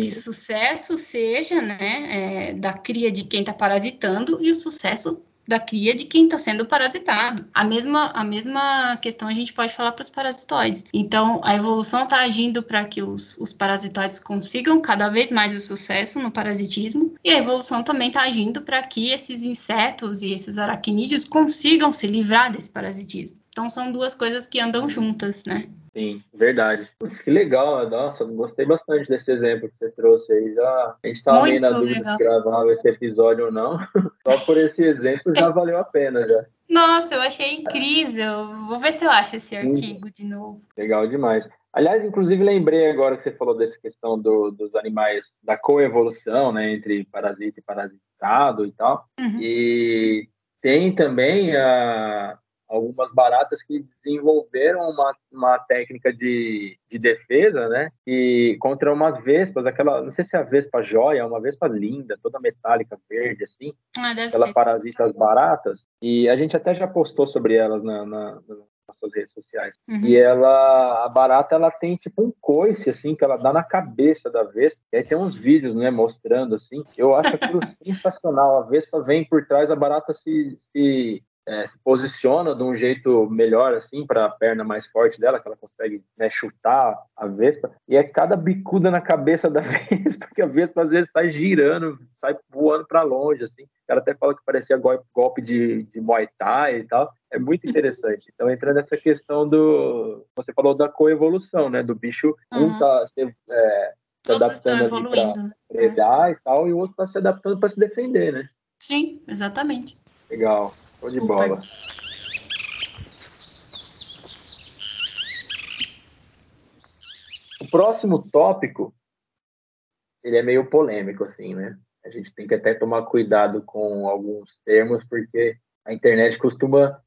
que sucesso seja né, é, da cria de quem está parasitando e o sucesso da cria de quem está sendo parasitado. A mesma, a mesma questão a gente pode falar para os parasitoides. Então, a evolução está agindo para que os, os parasitoides consigam cada vez mais o sucesso no parasitismo, e a evolução também está agindo para que esses insetos e esses aracnídeos consigam se livrar desse parasitismo. Então, são duas coisas que andam juntas, né? Sim, verdade. Putz, que legal, nossa, gostei bastante desse exemplo que você trouxe aí. Já, a gente estava meio na dúvida legal. se gravava esse episódio ou não. Só por esse exemplo já valeu a pena já. Nossa, eu achei incrível. Vou ver se eu acho esse artigo de novo. Legal demais. Aliás, inclusive lembrei agora que você falou dessa questão do, dos animais, da coevolução, né, entre parasita e parasitado e tal. Uhum. E tem também a, algumas baratas que desenvolveram uma, uma técnica de, de defesa, né? E contra umas vespas, aquela, não sei se é a vespa joia, uma vespa linda, toda metálica, verde, assim. Ah, ela ser. parasita as baratas. E a gente até já postou sobre elas na, na, nas suas redes sociais. Uhum. E ela, a barata, ela tem tipo um coice, assim, que ela dá na cabeça da vespa. E aí tem uns vídeos, né, mostrando, assim. Eu acho aquilo sensacional. A vespa vem por trás, a barata se, se é, se posiciona de um jeito melhor, assim, para a perna mais forte dela, que ela consegue né, chutar a Vespa, e é cada bicuda na cabeça da Vespa, que a Vespa às vezes sai girando, sai voando para longe, assim. O cara até fala que parecia golpe de, de Muay Thai e tal. É muito interessante. Então, entra nessa questão do. Você falou da coevolução, né? Do bicho, uhum. um tá se, é, se adaptando para predar e tal, e o outro tá se adaptando para se defender, né? Sim, exatamente. Legal, show de bola. O próximo tópico, ele é meio polêmico, assim, né? A gente tem que até tomar cuidado com alguns termos, porque a internet costuma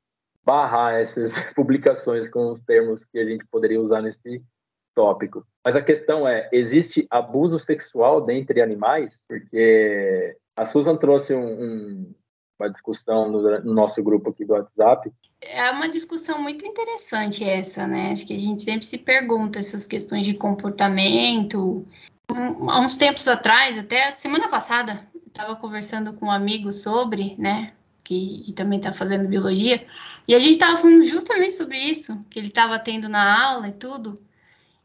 barrar essas publicações com os termos que a gente poderia usar nesse tópico. Mas a questão é, existe abuso sexual dentre animais? Porque a Susan trouxe um, um uma discussão no, no, nosso grupo aqui do WhatsApp. É uma discussão muito interessante essa, né? Acho que a gente sempre se pergunta essas questões de comportamento. Um, há uns tempos atrás, até semana passada, estava conversando com um amigo sobre, né? Que também está fazendo biologia, e a gente estava falando justamente sobre isso, que ele estava tendo na aula e tudo.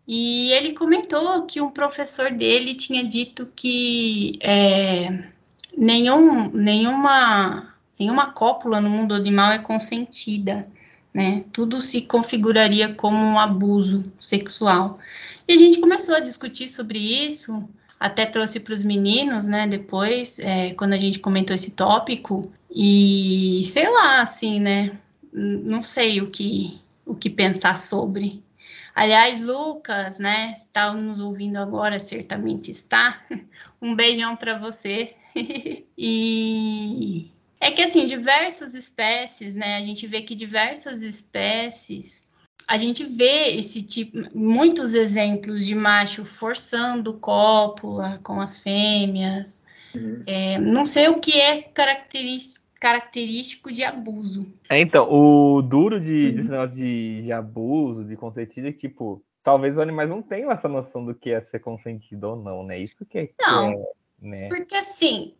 E ele comentou que um professor dele tinha dito que é, nenhum, nenhuma, nenhuma cópula no mundo animal é consentida, né? Tudo se configuraria como um abuso sexual. E a gente começou a discutir sobre isso, até trouxe para os meninos, né? Depois, é, quando a gente comentou esse tópico, e sei lá, assim, né? Não sei o que, o que pensar sobre. Aliás, Lucas, né? Está nos ouvindo agora, certamente está. Um beijão para você. e é que assim, diversas espécies, né? A gente vê que diversas espécies, a gente vê esse tipo, muitos exemplos de macho forçando cópula com as fêmeas. Uhum. É, não sei o que é característico característico de abuso. É, então, o duro de, uhum. de, de abuso, de consentido, é que, tipo, talvez os animais não tenham essa noção do que é ser consentido ou não, né? Isso que é. Não, que é né? Porque assim,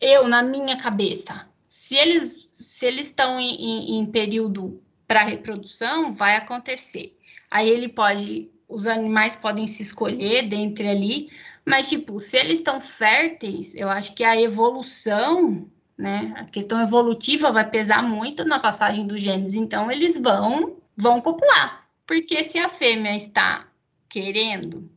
eu, na minha cabeça, se eles se eles estão em, em, em período para reprodução, vai acontecer. Aí ele pode, os animais podem se escolher dentre ali, mas tipo, se eles estão férteis, eu acho que a evolução, né, a questão evolutiva vai pesar muito na passagem dos genes, então eles vão vão copular. Porque se a fêmea está querendo,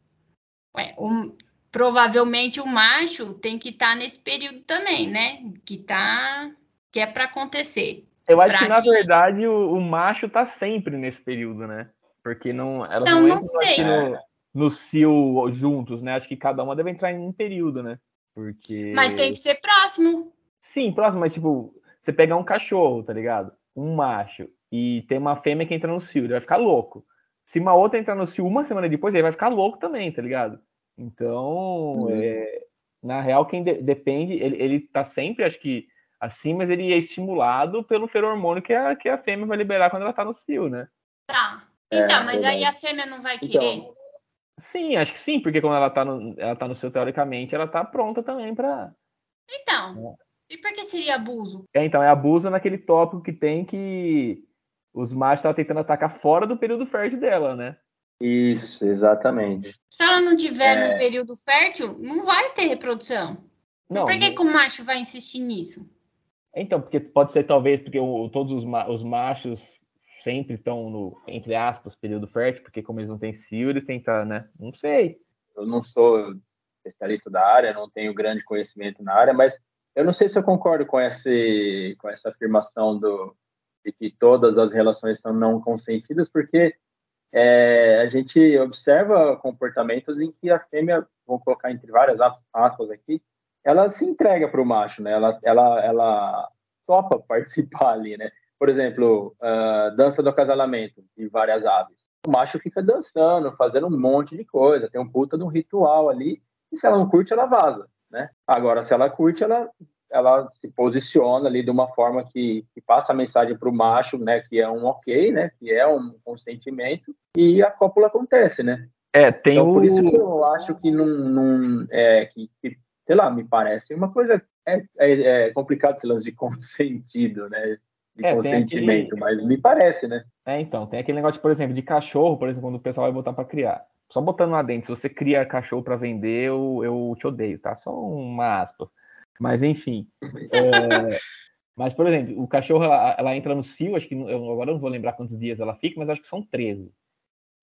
ué, um, provavelmente o macho tem que estar tá nesse período também, né? Que tá que é para acontecer. Eu acho que na que... verdade o, o, macho tá sempre nesse período, né? Porque não elas então, não, não sei. no, no cio juntos, né? Acho que cada uma deve entrar em um período, né? Porque Mas tem que ser próximo. Sim, próximo, mas tipo, você pegar um cachorro, tá ligado? Um macho e tem uma fêmea que entra no cio, ele vai ficar louco. Se uma outra entrar no cio uma semana depois, ele vai ficar louco também, tá ligado? Então, uhum. é, na real, quem de, depende, ele, ele tá sempre, acho que, assim, mas ele é estimulado pelo feromônio que a, que a fêmea vai liberar quando ela tá no cio, né? Tá. É, então, é, mas aí a fêmea não vai querer? Então, sim, acho que sim, porque quando ela tá no, ela tá no cio, teoricamente, ela tá pronta também para Então, é. e por que seria abuso? É, então, é abuso naquele tópico que tem que os machos estão tentando atacar fora do período fértil dela, né? Isso, exatamente. Se ela não tiver é... no período fértil, não vai ter reprodução. Não, por que, não... que o macho vai insistir nisso? Então, porque pode ser talvez porque o, todos os, ma os, machos sempre estão no, entre aspas, período fértil, porque como eles não têm cio, eles têm que estar, né? Não sei. Eu não sou especialista da área, não tenho grande conhecimento na área, mas eu não sei se eu concordo com, esse, com essa afirmação do, de que todas as relações são não consentidas, porque é, a gente observa comportamentos em que a fêmea, vou colocar entre várias aspas aqui, ela se entrega para o macho, né? Ela, ela, ela topa participar ali, né? Por exemplo, uh, dança do acasalamento de várias aves. O macho fica dançando, fazendo um monte de coisa, tem um puta de um ritual ali, e se ela não curte, ela vaza, né? Agora, se ela curte, ela, ela se posiciona ali de uma forma que, que passa a mensagem para o macho, né? Que é um ok, né? Que é um consentimento, e a cópula acontece, né? É, tem então, o... por isso que eu acho que não, não é, que, que sei lá, me parece uma coisa é, é, é complicado esse lance de consentido, né? De é, consentimento, aquele... mas me parece, né? É, então, tem aquele negócio, por exemplo, de cachorro, por exemplo, quando o pessoal vai botar para criar. Só botando lá dentro, se você cria cachorro para vender, eu, eu te odeio, tá? Só uma aspas. Mas enfim. é... Mas, por exemplo, o cachorro, ela, ela entra no cio, acho que eu, agora não vou lembrar quantos dias ela fica, mas acho que são 13.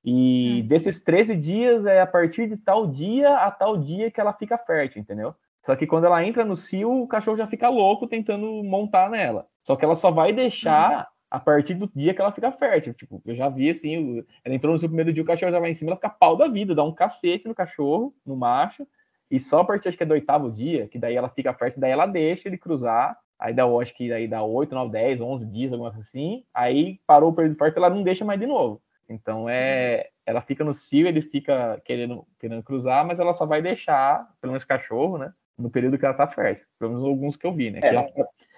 E hum. desses 13 dias é a partir de tal dia a tal dia que ela fica fértil, entendeu? Só que quando ela entra no cio, o cachorro já fica louco tentando montar nela. Só que ela só vai deixar a partir do dia que ela fica fértil. Tipo, eu já vi assim, ela entrou no seu primeiro dia, o cachorro já vai em cima, ela fica pau da vida, dá um cacete no cachorro, no macho, e só a partir acho que é do oitavo dia, que daí ela fica fértil, daí ela deixa ele cruzar, aí dá, acho que aí dá 8, 9, 10, 11 dias, alguma coisa assim, aí parou o período fértil, ela não deixa mais de novo. Então é, ela fica no cio, ele fica querendo, querendo cruzar, mas ela só vai deixar, pelo menos cachorro, né? No período que ela tá fértil. Pelo menos alguns que eu vi, né? É, ela,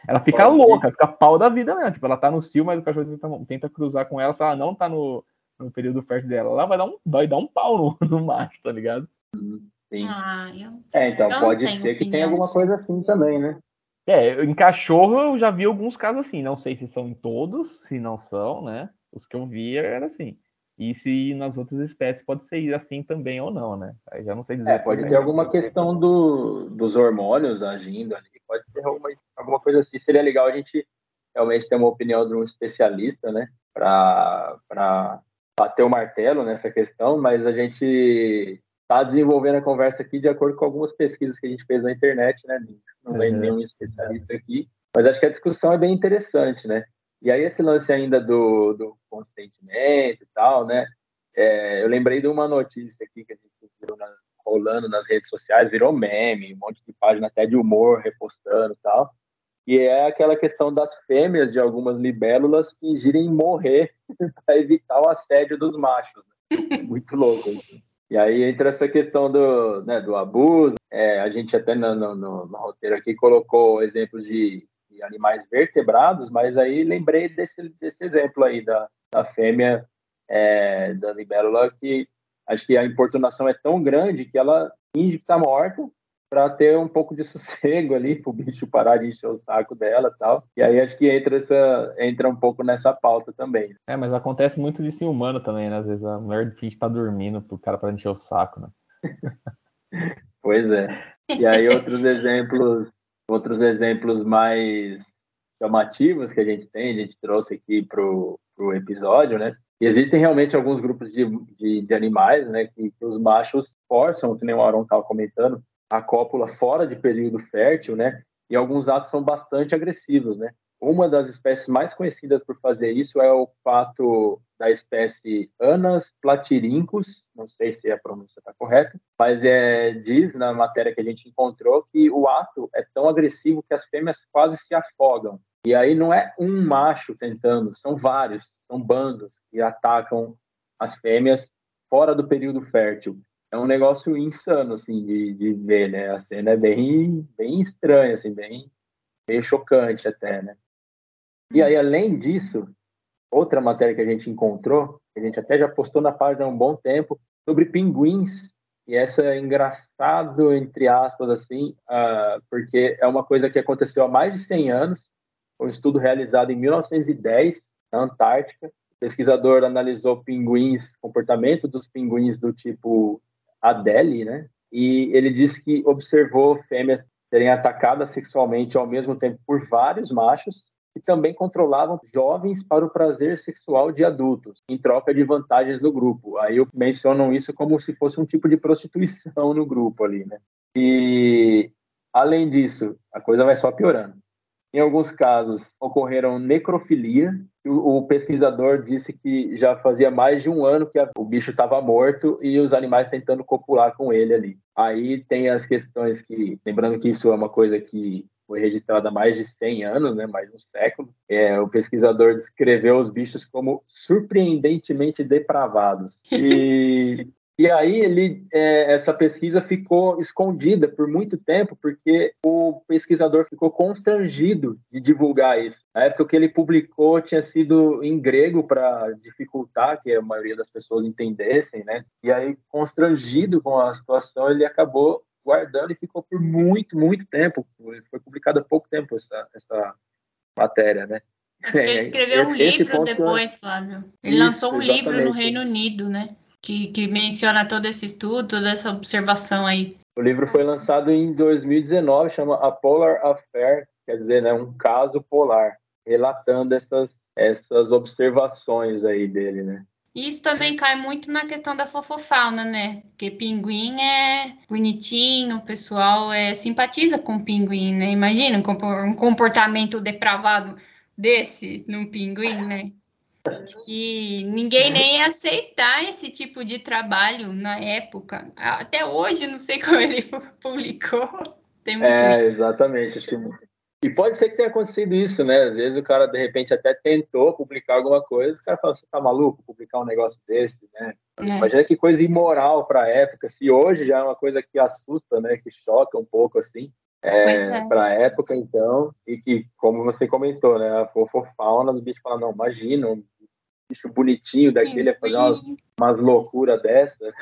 ela, fica louca, fica pau da vida mesmo. Tipo, ela tá no cio, mas o cachorro tenta, tenta cruzar com ela, se ela não tá no, no período fértil dela, ela vai dar um, vai dar um pau no, no macho, tá ligado? Sim. Ah, eu, é, então pode ser que tenha alguma coisa assim também, né? É, em cachorro eu já vi alguns casos assim, não sei se são em todos, se não são, né? Os que eu vi era assim. E se nas outras espécies pode ser assim também ou não, né? Aí já não sei dizer. É, pode ter alguma questão do, dos hormônios agindo ali, pode ter alguma, alguma coisa assim. Seria legal a gente realmente ter uma opinião de um especialista, né? Para bater o martelo nessa questão, mas a gente está desenvolvendo a conversa aqui de acordo com algumas pesquisas que a gente fez na internet, né? Não vem uhum. nenhum especialista aqui, mas acho que a discussão é bem interessante, né? E aí esse lance ainda do, do consentimento e tal, né? É, eu lembrei de uma notícia aqui que a gente viu na, rolando nas redes sociais, virou meme, um monte de página até de humor repostando e tal. E é aquela questão das fêmeas de algumas libélulas fingirem morrer para evitar o assédio dos machos. Né? Muito louco. Assim. E aí entra essa questão do, né, do abuso. É, a gente até no, no, no, roteiro aqui colocou exemplos de de animais vertebrados, mas aí lembrei desse, desse exemplo aí da, da fêmea é, da libélula, que acho que a importunação é tão grande que ela finge que está morta para ter um pouco de sossego ali, para o bicho parar de encher o saco dela e tal. E aí acho que entra, essa, entra um pouco nessa pauta também. É, mas acontece muito disso em humano também, né? Às vezes a mulher finge tá dormindo para o cara para encher o saco, né? pois é. E aí outros exemplos Outros exemplos mais chamativos que a gente tem, a gente trouxe aqui para o episódio, né? E existem realmente alguns grupos de, de, de animais, né, que, que, os machos forçam, que nem o Aaron estava comentando, a cópula fora de período fértil, né? E alguns atos são bastante agressivos, né? Uma das espécies mais conhecidas por fazer isso é o pato da espécie Anas platyrhynchus, não sei se a pronúncia está correta, mas é, diz na matéria que a gente encontrou que o ato é tão agressivo que as fêmeas quase se afogam. E aí não é um macho tentando, são vários, são bandos que atacam as fêmeas fora do período fértil. É um negócio insano, assim, de, de ver, né? A cena é bem, bem estranha, assim, bem, bem chocante até, né? E aí, além disso, outra matéria que a gente encontrou, a gente até já postou na página há um bom tempo, sobre pinguins. E essa é engraçado, entre aspas, assim, uh, porque é uma coisa que aconteceu há mais de 100 anos, um estudo realizado em 1910, na Antártica. O pesquisador analisou pinguins, comportamento dos pinguins do tipo Adélie, né? E ele disse que observou fêmeas serem atacadas sexualmente ao mesmo tempo por vários machos e também controlavam jovens para o prazer sexual de adultos, em troca de vantagens no grupo. Aí mencionam isso como se fosse um tipo de prostituição no grupo ali, né? E além disso, a coisa vai só piorando. Em alguns casos, ocorreram necrofilia. O, pesquisador disse que já fazia mais de um ano que o bicho estava morto e os animais tentando copular com ele ali. Aí tem as questões que, lembrando que isso é uma coisa que foi registrada há mais de 100 anos, né, mais de um século. É, o pesquisador descreveu os bichos como surpreendentemente depravados. E e aí ele, é, essa pesquisa ficou escondida por muito tempo, porque o pesquisador ficou constrangido de divulgar isso. Na época que ele publicou tinha sido em grego para dificultar que a maioria das pessoas entendessem, né? E aí, constrangido com a situação, ele acabou guardando e ficou por muito, muito tempo. Foi publicada há pouco tempo essa, essa matéria, né? Acho que ele escreveu um livro depois, Flávio. Ele Isso, lançou um livro no Reino Unido, né? Que, que menciona todo esse estudo, toda essa observação aí. O livro foi lançado em 2019, chama A Polar Affair, quer dizer, né, um caso polar, relatando essas, essas observações aí dele, né? Isso também cai muito na questão da fofofauna, né? Porque pinguim é bonitinho, o pessoal é, simpatiza com pinguim, né? Imagina um comportamento depravado desse num pinguim, né? Que ninguém nem ia aceitar esse tipo de trabalho na época. Até hoje, não sei como ele publicou. Tem muito é, isso. exatamente. Acho que... E pode ser que tenha acontecido isso, né? Às vezes o cara, de repente, até tentou publicar alguma coisa, o cara fala, você tá maluco publicar um negócio desse, né? É. Imagina que coisa imoral para a época. Se hoje já é uma coisa que assusta, né? Que choca um pouco, assim. É, é. para a época, então, e que, como você comentou, né, a fofofauna do bicho fala, não, imagina, um bicho bonitinho daquele a fazer umas, umas loucuras dessa.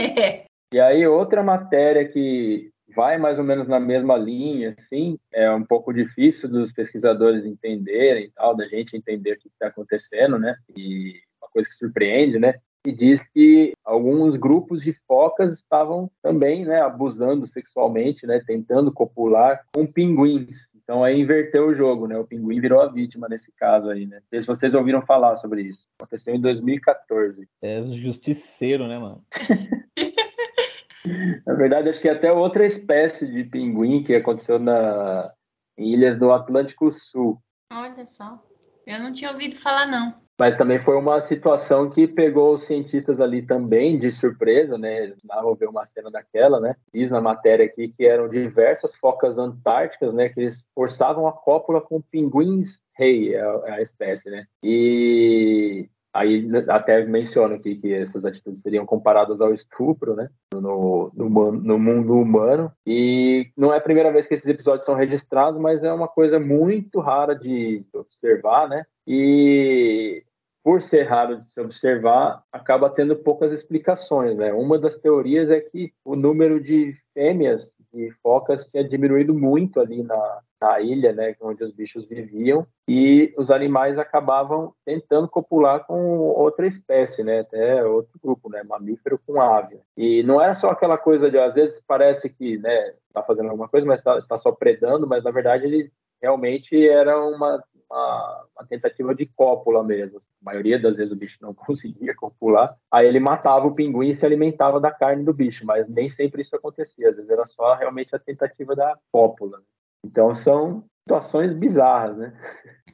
É. E aí, outra matéria que vai mais ou menos na mesma linha, assim, é um pouco difícil dos pesquisadores entenderem e tal, da gente entender o que está acontecendo, né? E uma coisa que surpreende, né? E diz que alguns grupos de focas estavam também, né, abusando sexualmente, né, tentando copular com pinguins. Então aí inverteu o jogo, né? O pinguim virou a vítima nesse caso aí, né? Não sei se vocês ouviram falar sobre isso. Aconteceu em 2014. É justiceiro, né, mano? na verdade, acho que até outra espécie de pinguim que aconteceu na em ilhas do Atlântico Sul. Olha só. Eu não tinha ouvido falar, não. Mas também foi uma situação que pegou os cientistas ali também de surpresa, né? Eles ver uma cena daquela, né? Diz na matéria aqui que eram diversas focas antárticas, né? Que eles forçavam a cópula com pinguins rei, é a espécie, né? E aí até menciona aqui que essas atitudes seriam comparadas ao estupro, né? No, no, no, mundo humano. E não é a primeira vez que esses episódios são registrados, mas é uma coisa muito rara de observar, né? E por ser raro de se observar, acaba tendo poucas explicações. Né? Uma das teorias é que o número de fêmeas de focas tinha diminuído muito ali na, na ilha, né, onde os bichos viviam, e os animais acabavam tentando copular com outra espécie, né, até outro grupo, né, mamífero com ave. E não é só aquela coisa de, às vezes parece que, né, tá fazendo alguma coisa, mas tá, tá só predando, mas na verdade ele realmente era uma uma, uma, tentativa de cópula mesmo. A maioria das vezes o bicho não conseguia copular, aí ele matava o pinguim e se alimentava da carne do bicho, mas nem sempre isso acontecia, às vezes era só realmente a tentativa da cópula. Então são situações bizarras, né?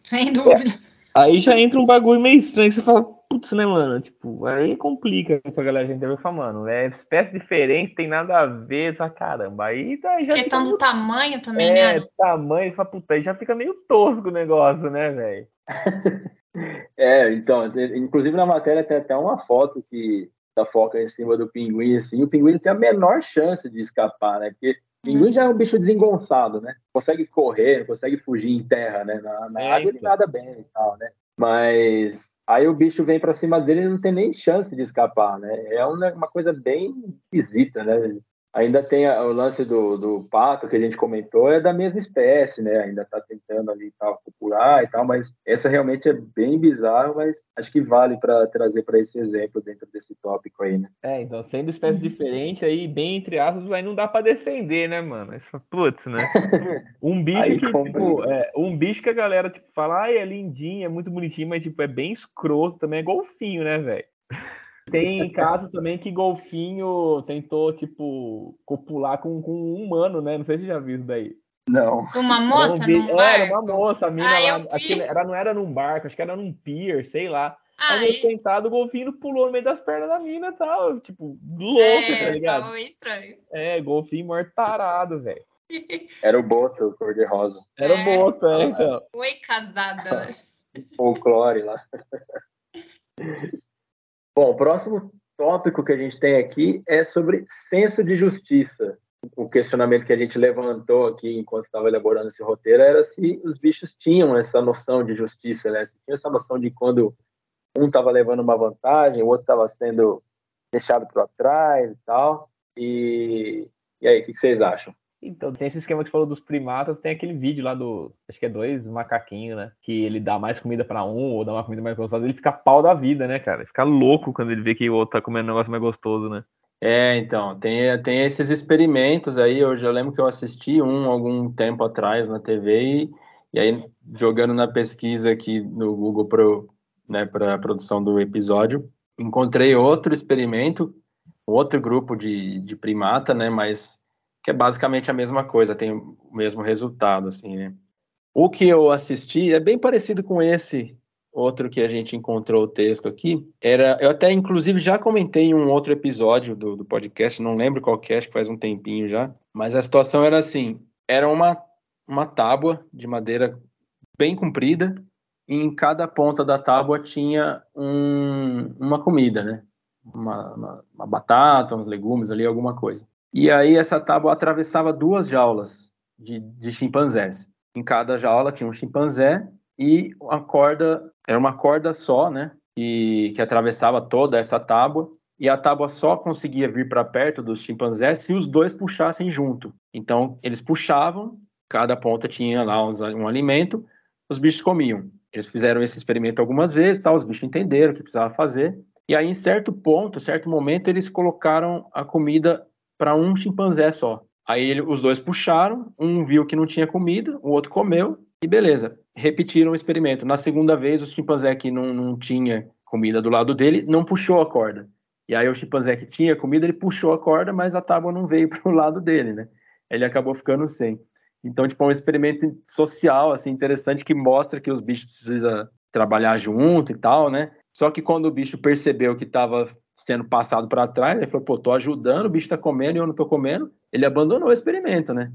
Sem dúvida. É. Aí já entra um bagulho meio estranho que você fala, putz, né, mano? Tipo, aí complica pra galera entender. Fala, mano, é espécie diferente, tem nada a ver, só caramba. Aí já Questão do meio... tamanho também, é, né? tamanho, fala, puta, aí já fica meio tosco o negócio, né, velho? é, então, inclusive na matéria tem até uma foto que da foca em cima do pinguim, assim, o pinguim tem a menor chance de escapar, né? Porque Pinguim já é um bicho desengonçado, né? Consegue correr, consegue fugir em terra, né? Na, na é, água ele então. nada bem e tal, né? Mas aí o bicho vem para cima dele e não tem nem chance de escapar, né? É uma, coisa bem esquisita, né? Ainda tem o lance do, do pato que a gente comentou, é da mesma espécie, né? Ainda está tentando ali tal, popular e tal, mas essa realmente é bem bizarro, mas acho que vale para trazer para esse exemplo dentro desse tópico aí, né? É, então, sendo espécie diferente, aí, bem entre aspas, aí não dá para defender, né, mano? Putz, né? Um bicho aí, que, tipo, é, um bicho que a galera, tipo, fala, ai, é lindinho, é muito bonitinho, mas, tipo, é bem escroto também, é golfinho, né, velho? Tem casos também que golfinho tentou, tipo, copular com, com um humano, né? Não sei se você já viu isso daí. Não. Uma moça num barco? Era uma moça, a mina ah, lá. Ela não era num barco, acho que era num pier, sei lá. Ah, Aí, sentado, o golfinho pulou no meio das pernas da mina e tal. Tipo, louco, é, tá ligado? Tava estranho. É, golfinho mortarado, velho. Era o Boto, cor-de-rosa. Era é. o Boto, é, então. Oi, casada. Folclore lá. Bom, o próximo tópico que a gente tem aqui é sobre senso de justiça. O questionamento que a gente levantou aqui enquanto estava elaborando esse roteiro era se os bichos tinham essa noção de justiça, né? Se tinha essa noção de quando um estava levando uma vantagem, o outro estava sendo deixado para trás e tal. E, e aí, o que vocês acham? Então, tem esse esquema que falou dos primatas, tem aquele vídeo lá do. Acho que é dois macaquinhos, né? Que ele dá mais comida para um ou dá uma comida mais gostosa, ele fica pau da vida, né, cara? Ele fica louco quando ele vê que o outro tá comendo um negócio mais gostoso, né? É, então, tem, tem esses experimentos aí. Eu lembro que eu assisti um algum tempo atrás na TV e, e aí, jogando na pesquisa aqui no Google pro, né, para a produção do episódio, encontrei outro experimento, outro grupo de, de primata, né, mas que é basicamente a mesma coisa, tem o mesmo resultado, assim, né? O que eu assisti é bem parecido com esse outro que a gente encontrou o texto aqui. Era, eu até inclusive já comentei em um outro episódio do, do podcast, não lembro qual que é, acho que faz um tempinho já. Mas a situação era assim: era uma, uma tábua de madeira bem comprida, e em cada ponta da tábua tinha um, uma comida, né? Uma, uma, uma batata, uns legumes ali, alguma coisa. E aí essa tábua atravessava duas jaulas de, de chimpanzés. Em cada jaula tinha um chimpanzé e a corda era uma corda só, né? E que atravessava toda essa tábua e a tábua só conseguia vir para perto dos chimpanzés se os dois puxassem junto. Então eles puxavam, cada ponta tinha lá um alimento, os bichos comiam. Eles fizeram esse experimento algumas vezes, tal, os bichos entenderam o que precisava fazer. E aí, em certo ponto, certo momento, eles colocaram a comida para um chimpanzé só. Aí ele, os dois puxaram, um viu que não tinha comida, o outro comeu e beleza. Repetiram o experimento. Na segunda vez, o chimpanzé que não, não tinha comida do lado dele não puxou a corda. E aí o chimpanzé que tinha comida, ele puxou a corda, mas a tábua não veio para o lado dele, né? Ele acabou ficando sem. Então, tipo, é um experimento social, assim, interessante que mostra que os bichos precisam trabalhar junto e tal, né? Só que quando o bicho percebeu que estava sendo passado para trás, ele falou, pô, tô ajudando, o bicho tá comendo e eu não tô comendo, ele abandonou o experimento, né?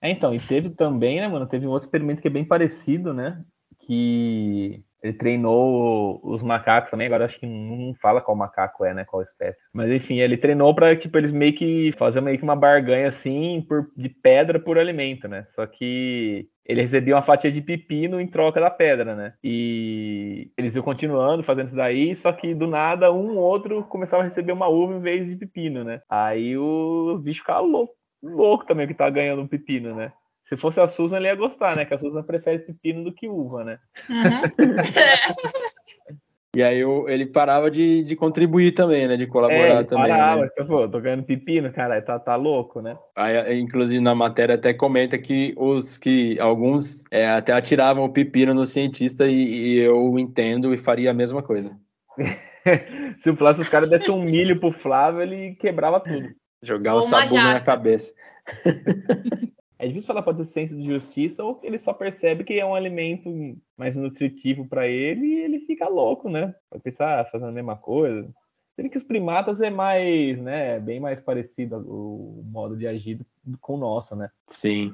É, então, e teve também, né, mano, teve um outro experimento que é bem parecido, né, que ele treinou os macacos também, agora acho que não fala qual macaco é, né? Qual espécie. Mas enfim, ele treinou para tipo, eles meio que fazer meio que uma barganha assim por, de pedra por alimento, né? Só que ele recebia uma fatia de pepino em troca da pedra, né? E eles iam continuando fazendo isso daí, só que do nada um ou outro começava a receber uma uva em vez de pepino, né? Aí o bicho ficava louco, louco também que tá ganhando pepino, né? Se fosse a Susan, ele ia gostar, né? Que a Susan prefere pepino do que uva, né? Uhum. e aí ele parava de, de contribuir também, né? De colaborar é, também. Parava, né? pô, tô ganhando pepino, cara, tá, tá louco, né? Aí, inclusive, na matéria até comenta que os que alguns é, até atiravam o pepino no cientista e, e, eu entendo e faria a mesma coisa. Se o Flávio, os caras dessem um milho pro Flávio, ele quebrava tudo. Jogava sabão na cabeça. É difícil falar pode ser senso de justiça ou ele só percebe que é um alimento mais nutritivo para ele e ele fica louco, né? Vai pensar ah, fazendo a mesma coisa. Sendo que os primatas é mais, né, bem mais parecido o modo de agir com o nosso, né? Sim.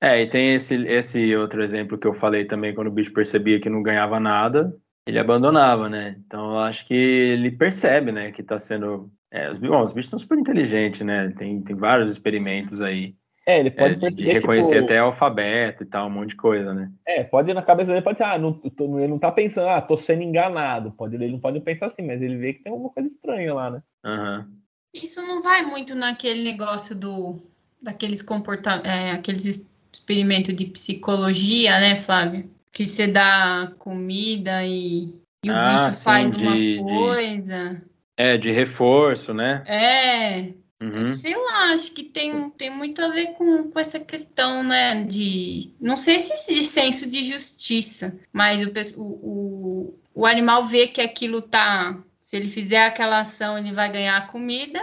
É. é, e tem esse, esse outro exemplo que eu falei também, quando o bicho percebia que não ganhava nada, ele abandonava, né? Então eu acho que ele percebe, né, que tá sendo... É, os, bom, os bichos são super inteligentes, né? Tem, tem vários experimentos aí é, ele pode é, perceber, de reconhecer tipo, até alfabeto e tal, um monte de coisa, né? É, pode ir na cabeça dele, pode ser, ah, não, tô, ele não tá pensando, ah, tô sendo enganado. Pode, ele não pode pensar assim, mas ele vê que tem alguma coisa estranha lá, né? Uhum. Isso não vai muito naquele negócio do daqueles comportamentos, é, aqueles experimentos de psicologia, né, Flávio? Que você dá comida e, e o Ah, bicho sim, faz de- uma de- coisa. É, de reforço, né? É, Uhum. sei lá, acho que tem, tem muito a ver com, com essa questão, né, de... Não sei se de senso de justiça, mas o, o, o animal vê que aquilo tá... Se ele fizer aquela ação, ele vai ganhar a comida,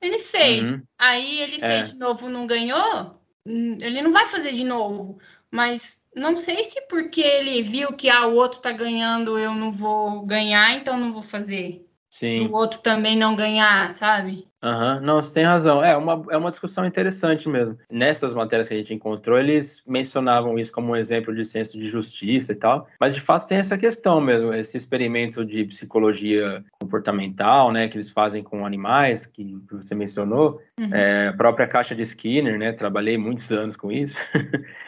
ele fez. Uhum. Aí ele É. fez de novo, não ganhou, hum, ele não vai fazer de novo. Mas não sei se porque ele viu que ah, o outro tá ganhando, eu não vou ganhar, então não vou fazer. Sim. O outro também não ganhar, sabe? Aham, Não, você tem razão. É uma, é uma discussão interessante mesmo. Nessas matérias que a gente encontrou, eles mencionavam isso como um exemplo de senso de justiça e tal, mas de fato tem essa questão mesmo, esse experimento de psicologia comportamental, né, que eles fazem com animais, que, que você mencionou, Uhum. é, a própria caixa de Skinner, né, trabalhei muitos anos com isso.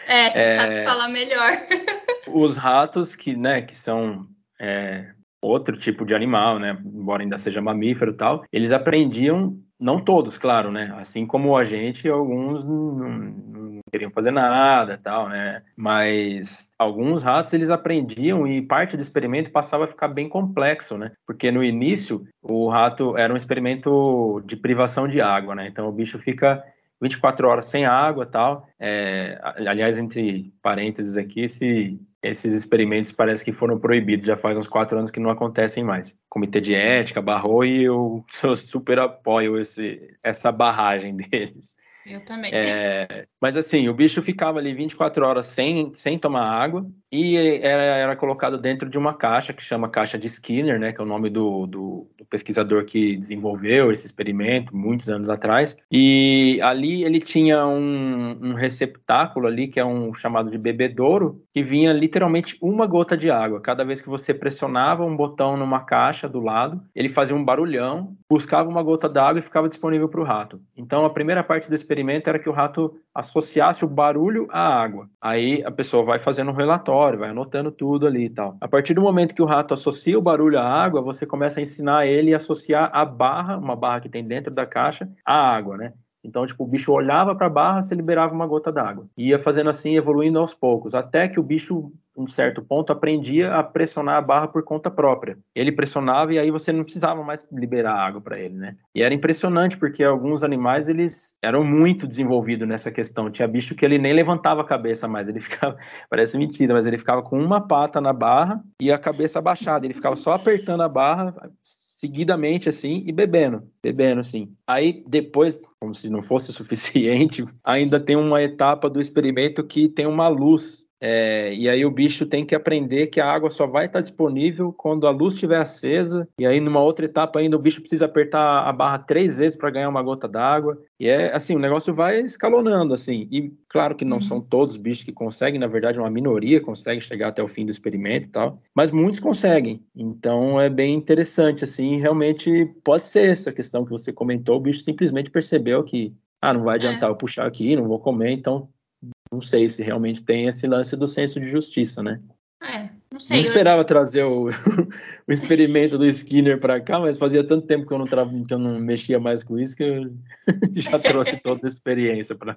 É, você É. sabe falar melhor. Os ratos, que, né, que são é, outro tipo de animal, né, embora ainda seja mamífero e tal, eles aprendiam, não todos, claro, né, assim como a gente, alguns não, não queriam fazer nada tal, né, mas alguns ratos eles aprendiam e parte do experimento passava a ficar bem complexo, né, porque no início o rato era um experimento de privação de água, né, então o bicho fica 24 horas sem água tal. É, aliás, entre parênteses aqui, esse, esses experimentos parece que foram proibidos, já faz uns quatro anos que não acontecem mais. O Comitê de Ética barrou e eu, eu super apoio esse, essa barragem deles. Eu também. É, mas assim, o bicho ficava ali 24 horas sem, sem tomar água e era, era colocado dentro de uma caixa que chama caixa de Skinner, né, que é o nome do, do, do pesquisador que desenvolveu esse experimento muitos anos atrás. E ali ele tinha um, um receptáculo ali que é um chamado de bebedouro que vinha literalmente uma gota de água. Cada vez que você pressionava um botão numa caixa do lado, ele fazia um barulhão, buscava uma gota d'água e ficava disponível para o rato. Então a primeira parte do experimento era que o rato associasse o barulho à água. Aí a pessoa vai fazendo um relatório, vai anotando tudo ali e tal. A partir do momento que o rato associa o barulho à água, você começa a ensinar ele a associar a barra, uma barra que tem dentro da caixa, à água, né? Então, tipo, o bicho olhava para a barra, se liberava uma gota d'água. Ia fazendo assim, evoluindo aos poucos, até que o bicho, um certo ponto, aprendia a pressionar a barra por conta própria. Ele pressionava e aí você não precisava mais liberar água para ele, né? E era impressionante porque alguns animais eles eram muito desenvolvidos nessa questão. Tinha bicho que ele nem levantava a cabeça mais, ele ficava, parece mentira, mas ele ficava com uma pata na barra e a cabeça abaixada. Ele ficava só apertando a barra seguidamente assim e bebendo, bebendo assim. Aí depois, como se não fosse suficiente, ainda tem uma etapa do experimento que tem uma luz. É, e aí o bicho tem que aprender que a água só vai estar disponível quando a luz estiver acesa. E aí numa outra etapa ainda o bicho precisa apertar a barra três vezes para ganhar uma gota d'água. E é assim, o negócio vai escalonando assim. E claro que não Uhum. são todos os bichos que conseguem, na verdade uma minoria consegue chegar até o fim do experimento e tal, mas muitos conseguem. Então é bem interessante assim, realmente pode ser essa questão que você comentou, o bicho simplesmente percebeu que ah, não vai adiantar eu puxar aqui, não vou comer, então não sei se realmente tem esse lance do senso de justiça, né? É, não sei. Não eu- esperava trazer o, o experimento do Skinner para cá, mas fazia tanto tempo que eu não, tra... que eu não mexia mais com isso que eu já trouxe toda a experiência para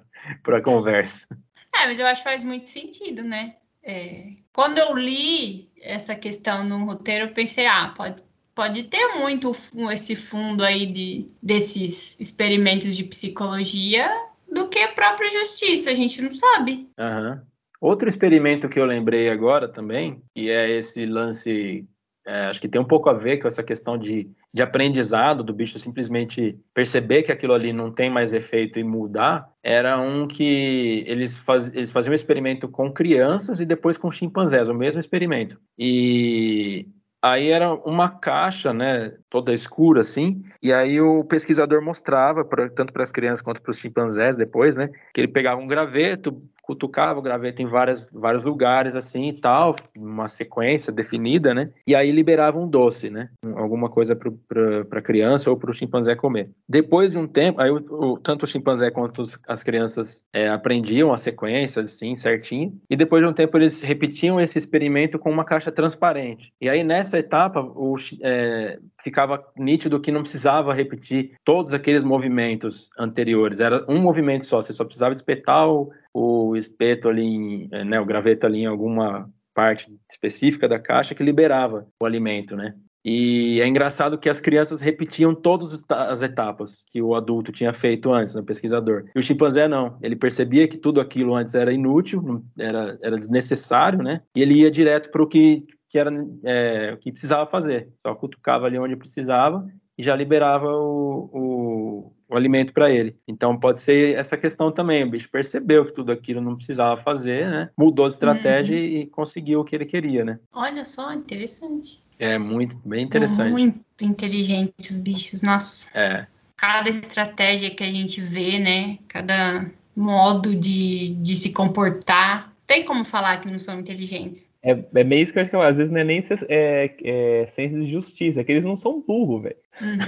a conversa. É, mas eu acho que faz muito sentido, né? É, Quando eu li essa questão no roteiro, eu pensei, ah, pode, pode ter muito esse fundo aí de, desses experimentos de psicologia do que a própria justiça, a gente não sabe. Aham. Outro experimento que eu lembrei agora também, que é esse lance, é, acho que tem um pouco a ver com essa questão de, de aprendizado, do bicho simplesmente perceber que aquilo ali não tem mais efeito e mudar, era um que eles, faz, eles faziam um experimento com crianças e depois com chimpanzés, o mesmo experimento. E Aí era uma caixa, né, toda escura assim, e aí o pesquisador mostrava, pra, tanto para as crianças quanto para os chimpanzés depois, né, que ele pegava um graveto, cutucava o graveto em várias, vários lugares, assim, e tal, uma sequência definida, né? E aí liberava um doce, né? Alguma coisa para a criança ou para o chimpanzé comer. Depois de um tempo, aí o, o, tanto o chimpanzé quanto os, as crianças é, aprendiam a sequência, assim, certinho, e depois de um tempo eles repetiam esse experimento com uma caixa transparente. E aí nessa etapa, o, é, ficava nítido que não precisava repetir todos aqueles movimentos anteriores, era um movimento só, você só precisava espetar o, o espeto ali, em, eh, né, o graveto ali em alguma parte específica da caixa que liberava o alimento, né? E é engraçado que as crianças repetiam todas as etapas que o adulto tinha feito antes, né, pesquisador. E o chimpanzé não. Ele percebia que tudo aquilo antes era inútil, era, era desnecessário, né? E ele ia direto para o que, que era é, o que precisava fazer. Só cutucava ali onde precisava e já liberava o, o, o alimento para ele. Então pode ser essa questão também. O bicho percebeu que tudo aquilo não precisava fazer, né? Mudou de estratégia uhum. e conseguiu o que ele queria, né? Olha só, interessante. É muito, bem interessante. Muito inteligentes os bichos, nossa. É. Cada estratégia que a gente vê, né? Cada modo de, de se comportar. Tem como falar que não são inteligentes. É, é meio isso que eu acho que às vezes não é nem é, é, senso de justiça, é que eles não são burros, velho. Uhum.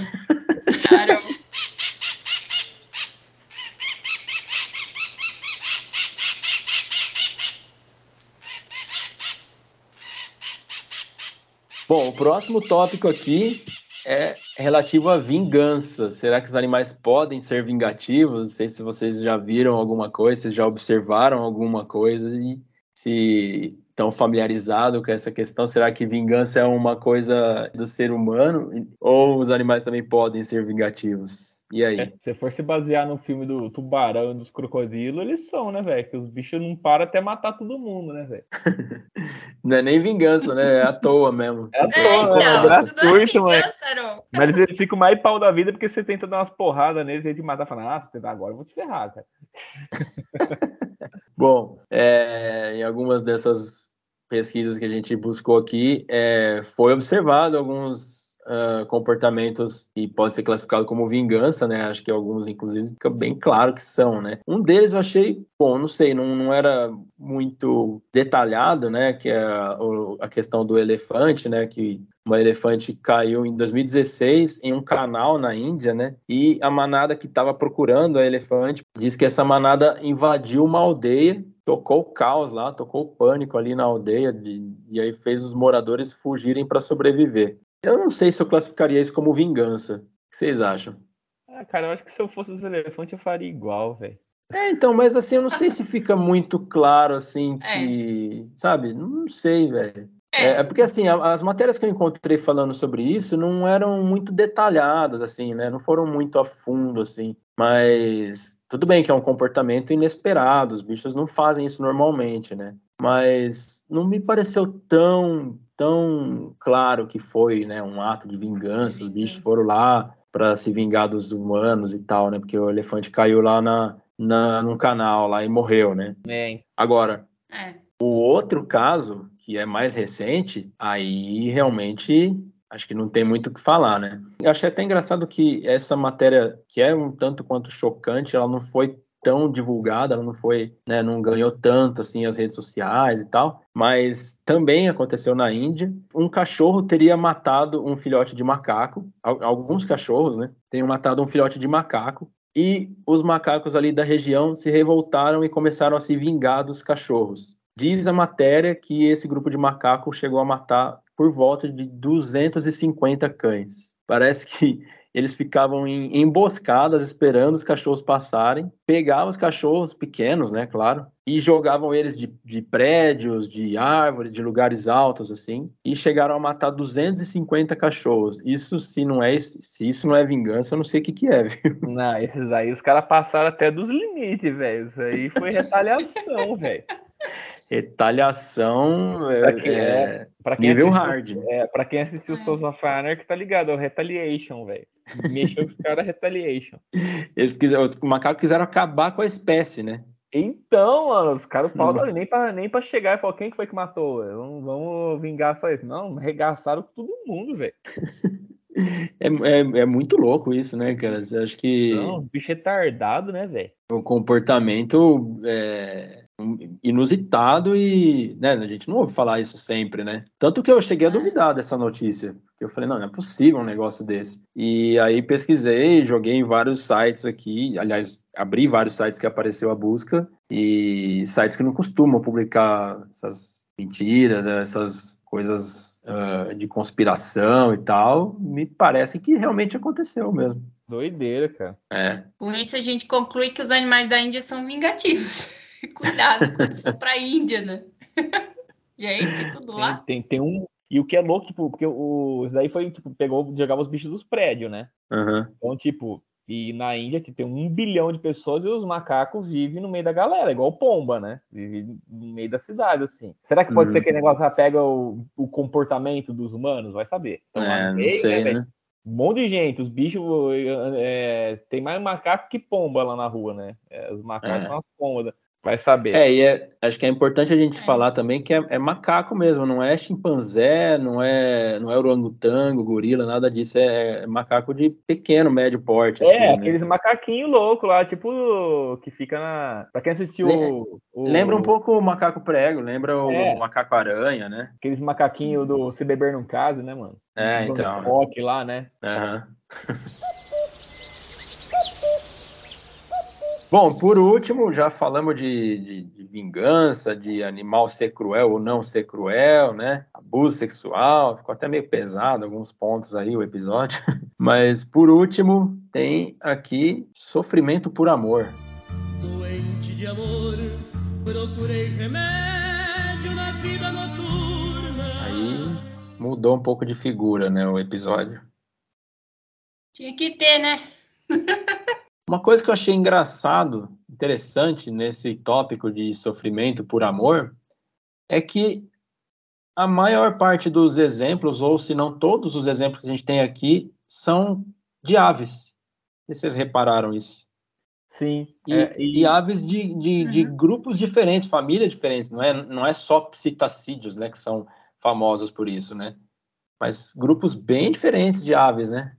Caramba. Bom, o próximo tópico aqui é relativo à vingança. Será que os animais podem ser vingativos? Não sei se vocês já viram alguma coisa, se já observaram alguma coisa e se estão familiarizados com essa questão. Será que vingança é uma coisa do ser humano ou os animais também podem ser vingativos? E aí? É, se for se basear no filme do tubarão e dos crocodilos, eles são, né, velho? Que os bichos não param até matar todo mundo, né, velho? não é nem vingança, né? É à toa mesmo. É à toa, é, então, né? É gratuito, é vingança, Mas eles ficam mais pau da vida porque você tenta dar umas porradas neles e de matar, falando, ah, você tentar agora, eu vou te ferrar, cara. Bom, é, em algumas dessas pesquisas que a gente buscou aqui, é, foi observado alguns uh, comportamentos e pode ser classificado como vingança, né? Acho que alguns, inclusive, fica bem claro que são, né? Um deles eu achei, bom, não sei, não, não era muito detalhado, né? Que é a, a questão do elefante, né? Que uma elefante caiu em 2016 em um canal na Índia, né? E a manada que estava procurando a elefante diz que essa manada invadiu uma aldeia, tocou caos lá, tocou pânico ali na aldeia de, e aí fez os moradores fugirem para sobreviver. Eu não sei se eu classificaria isso como vingança. O que vocês acham? Ah, cara, eu acho que se eu fosse os elefantes eu faria igual, velho. É, então, mas assim, eu não sei se fica muito claro, assim, que. É. Sabe? Não sei, velho. É. é. é, porque, assim, as matérias que eu encontrei falando sobre isso não eram muito detalhadas, assim, né? Não foram muito a fundo, assim. Mas tudo bem que é um comportamento inesperado, os bichos não fazem isso normalmente, né? Mas não me pareceu tão tão claro que foi né, um ato de vingança, os bichos foram lá para se vingar dos humanos e tal, né? Porque o elefante caiu lá na, na, num canal lá e morreu, né? É. Agora, é. o outro caso, que é mais recente, aí realmente acho que não tem muito o que falar, né? Eu achei até engraçado que essa matéria, que é um tanto quanto chocante, ela não foi tão divulgada, ela não foi, né, não ganhou tanto assim as redes sociais e tal, mas também aconteceu na Índia. Um cachorro teria matado um filhote de macaco, alguns cachorros, né, teriam matado um filhote de macaco e os macacos ali da região se revoltaram e começaram a se vingar dos cachorros. Diz a matéria que esse grupo de macacos chegou a matar por volta de 250 cães. Parece que eles ficavam em emboscadas esperando os cachorros passarem, pegavam os cachorros pequenos, né, claro, e jogavam eles de, de prédios, de árvores, de lugares altos, assim, e chegaram a matar 250 cachorros. Isso, se não é, se isso não é vingança, eu não sei o que que é, viu? Não, esses aí os caras passaram até dos limites, velho. Isso aí foi retaliação, velho. Retaliação pra quem, é, é, pra quem nível assistiu, hard. É, pra quem assistiu Souls of Anarchy, tá ligado? É o Retaliation, velho. Mexeu com os caras, Retaliation. Eles quiseram, os macacos quiseram acabar com a espécie, né? Então, mano, os caras falam nem pra, nem pra chegar e falar quem que foi que matou? Vamos, vamos vingar só isso. Não, arregaçaram todo mundo, velho. É, é, é, muito louco isso, né, cara? Você acha que. Não, o bicho é tardado, né, velho? O comportamento é, inusitado e né, a gente não ouve falar isso sempre, né? Tanto que eu cheguei a duvidar dessa notícia. Eu falei, não, não é possível um negócio desse. E aí pesquisei, joguei em vários sites aqui, aliás, abri vários sites que apareceu a busca, e sites que não costumam publicar essas mentiras, essas coisas uh, de conspiração e tal, me parece que realmente aconteceu mesmo. Doideira, cara. É. Com isso a gente conclui que os animais da Índia são vingativos. Cuidado quando for pra Índia, né? gente, tudo lá. Tem, tem, tem um, e o que é louco, tipo, porque o, isso daí foi, tipo, pegou, jogava os bichos dos prédios, né? Uhum. Então, tipo, e na Índia tipo, tem um bilhão de pessoas e os macacos vivem no meio da galera, igual pomba, né? Vive no meio da cidade, assim. Será que pode uhum. ser que o negócio já pega o, o comportamento dos humanos? Vai saber. Então, é, meio, não sei, né? né? Um monte de gente, os bichos. É, tem mais macaco que pomba lá na rua, né? É, os macacos é. são as pombas. Vai saber. É, e é, acho que é importante a gente é. falar também que é, é, macaco mesmo, não é chimpanzé, não é, não é orangotango, gorila, nada disso. É, é macaco de pequeno, médio porte. É, assim, né? aqueles né? macaquinhos loucos lá, tipo, que fica na. Pra quem assistiu. o, o... Lembra um pouco o macaco prego, lembra o é. macaco aranha, né? Aqueles macaquinhos do Se Beber Num Caso, né, mano? É, então. Rock lá, né? Aham. Uhum. Bom, por último, já falamos de, de, de, vingança, de animal ser cruel ou não ser cruel, né? Abuso sexual, ficou até meio pesado alguns pontos aí o episódio. Mas por último, tem aqui sofrimento por amor. Doente de amor, procurei remédio na vida noturna. Aí mudou um pouco de figura, né, o episódio. Tinha que ter, né? Uma coisa que eu achei engraçado, interessante nesse tópico de sofrimento por amor, é que a maior parte dos exemplos, ou se não todos os exemplos que a gente tem aqui, são de aves. Vocês repararam isso? Sim. E, é, e... e aves de, de, uhum. de, grupos diferentes, famílias diferentes. Não é, não é só psitacídeos, né, que são famosos por isso, né? Mas grupos bem diferentes de aves, né?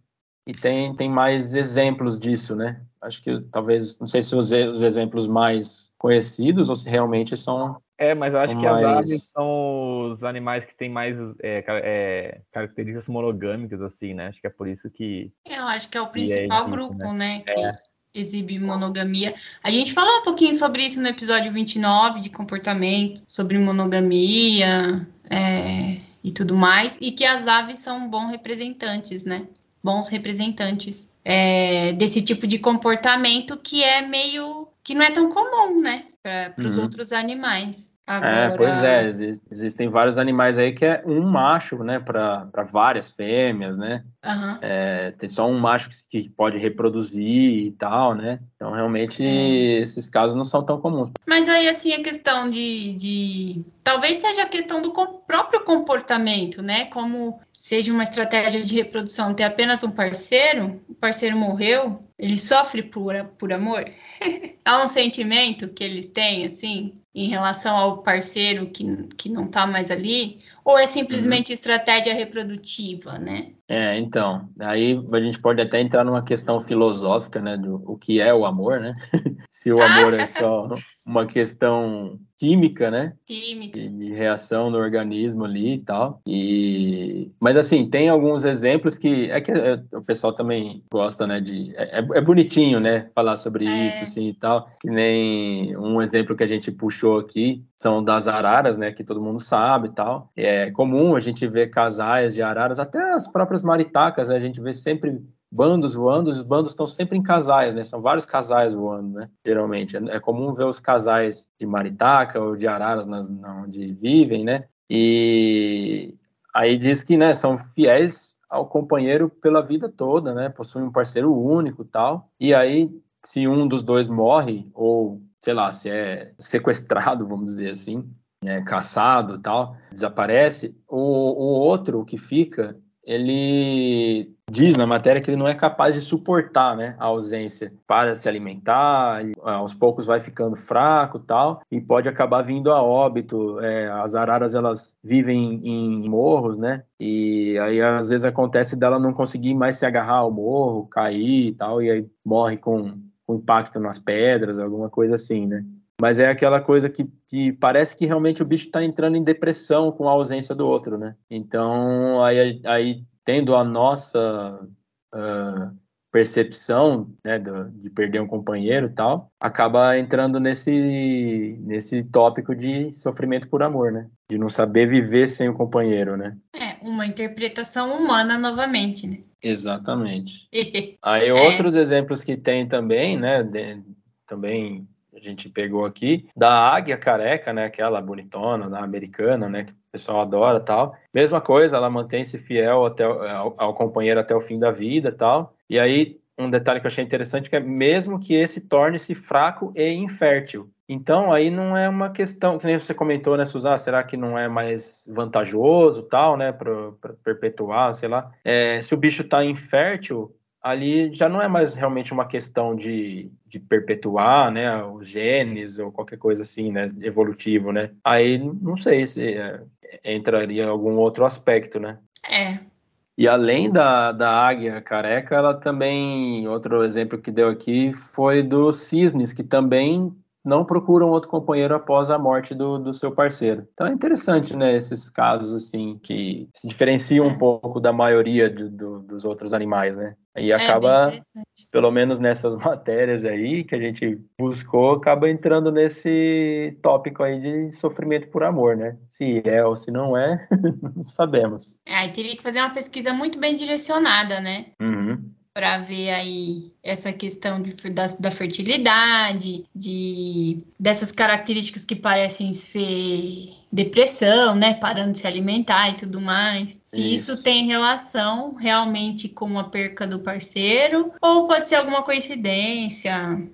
E tem, tem mais exemplos disso, né? Acho que talvez, não sei se os, os exemplos mais conhecidos ou se realmente são. É, mas eu acho que mais... as aves são os animais que têm mais é, é, características monogâmicas, assim, né? Acho que é por isso que. Eu acho que é o principal é grupo, né? né? Que é. exibe monogamia. A gente falou um pouquinho sobre isso no episódio 29 de comportamento, sobre monogamia é, e tudo mais, e que as aves são bons representantes, né? Bons representantes é, desse tipo de comportamento que é meio que não é tão comum, né, para os uhum. outros animais. É, Agora... É, pois é, existem vários animais aí que é um macho, né, para várias fêmeas, né? Uhum. É, tem só um macho que, pode reproduzir e tal, né? Então, realmente, é. esses casos não são tão comuns. Mas aí, assim, a questão de. de... Talvez seja a questão do próprio comportamento, né? Como seja uma estratégia de reprodução ter apenas um parceiro, o parceiro morreu, ele sofre por, por amor? Há um sentimento que eles têm, assim, em relação ao parceiro que, que não está mais ali? Ou é simplesmente uhum. estratégia reprodutiva, né? É, então, aí a gente pode até entrar numa questão filosófica, né, do o que é o amor, né? Se o amor é só uma questão química, né? Química. De, reação no organismo ali e tal. E mas assim, tem alguns exemplos que é que é, o pessoal também gosta, né, de é, é, é bonitinho, né, falar sobre é. isso assim e tal. Que nem um exemplo que a gente puxou aqui são das araras, né, que todo mundo sabe e tal. É comum a gente ver casais de araras, até as próprias maritacas, né, a gente vê sempre bandos voando, os bandos estão sempre em casais, né? São vários casais voando, né? Geralmente. É, comum ver os casais de maritaca ou de araras nas, onde vivem, né? E aí diz que, né, são fiéis ao companheiro pela vida toda, né? Possuem um parceiro único tal. E aí, se um dos dois morre, ou, sei lá, se é sequestrado, vamos dizer assim, é, caçado tal, desaparece, o, o outro que fica, ele diz na matéria que ele não é capaz de suportar né, a ausência para se alimentar, aos poucos vai ficando fraco tal, e pode acabar vindo a óbito. É, as araras elas vivem em morros, né? E aí às vezes acontece dela não conseguir mais se agarrar ao morro, cair e tal, e aí morre com, com impacto nas pedras, alguma coisa assim, né? Mas é aquela coisa que, que parece que realmente o bicho está entrando em depressão com a ausência do outro, né? Então, aí, aí tendo a nossa uh, percepção né, do, de perder um companheiro e tal, acaba entrando nesse, nesse tópico de sofrimento por amor, né? De não saber viver sem o companheiro, né? É, uma interpretação humana novamente, né? Exatamente. Aí é. outros exemplos que tem também, né? De, também a gente pegou aqui, da águia careca, né? Aquela bonitona, da americana, né? Que pessoal adora tal. Mesma coisa, ela mantém-se fiel até, ao, ao, companheiro até o fim da vida tal. E aí, um detalhe que eu achei interessante que é mesmo que esse torne-se fraco e infértil. Então, aí não é uma questão, que nem você comentou, né, Suzana? Será que não é mais vantajoso, tal, né, para perpetuar, sei lá? É, se o bicho está infértil, ali já não é mais realmente uma questão de, de perpetuar, né, os genes ou qualquer coisa assim, né, evolutivo, né? Aí não sei se é, entraria algum outro aspecto, né? É. E além da, da águia careca, ela também, outro exemplo que deu aqui foi dos cisnes, que também não procuram outro companheiro após a morte do, do seu parceiro. Então é interessante, né, esses casos assim que se diferenciam um pouco da maioria do, dos outros animais, né? E é, acaba, pelo menos nessas matérias aí que a gente buscou, acaba entrando nesse tópico aí de sofrimento por amor, né? Se é ou se não é, não sabemos. É, aí teria que fazer uma pesquisa muito bem direcionada, né? Uhum para ver aí essa questão de, da, da, fertilidade, de dessas características que parecem ser depressão, né, parando de se alimentar e tudo mais. Se isso. isso tem relação realmente com a perca do parceiro ou pode ser alguma coincidência.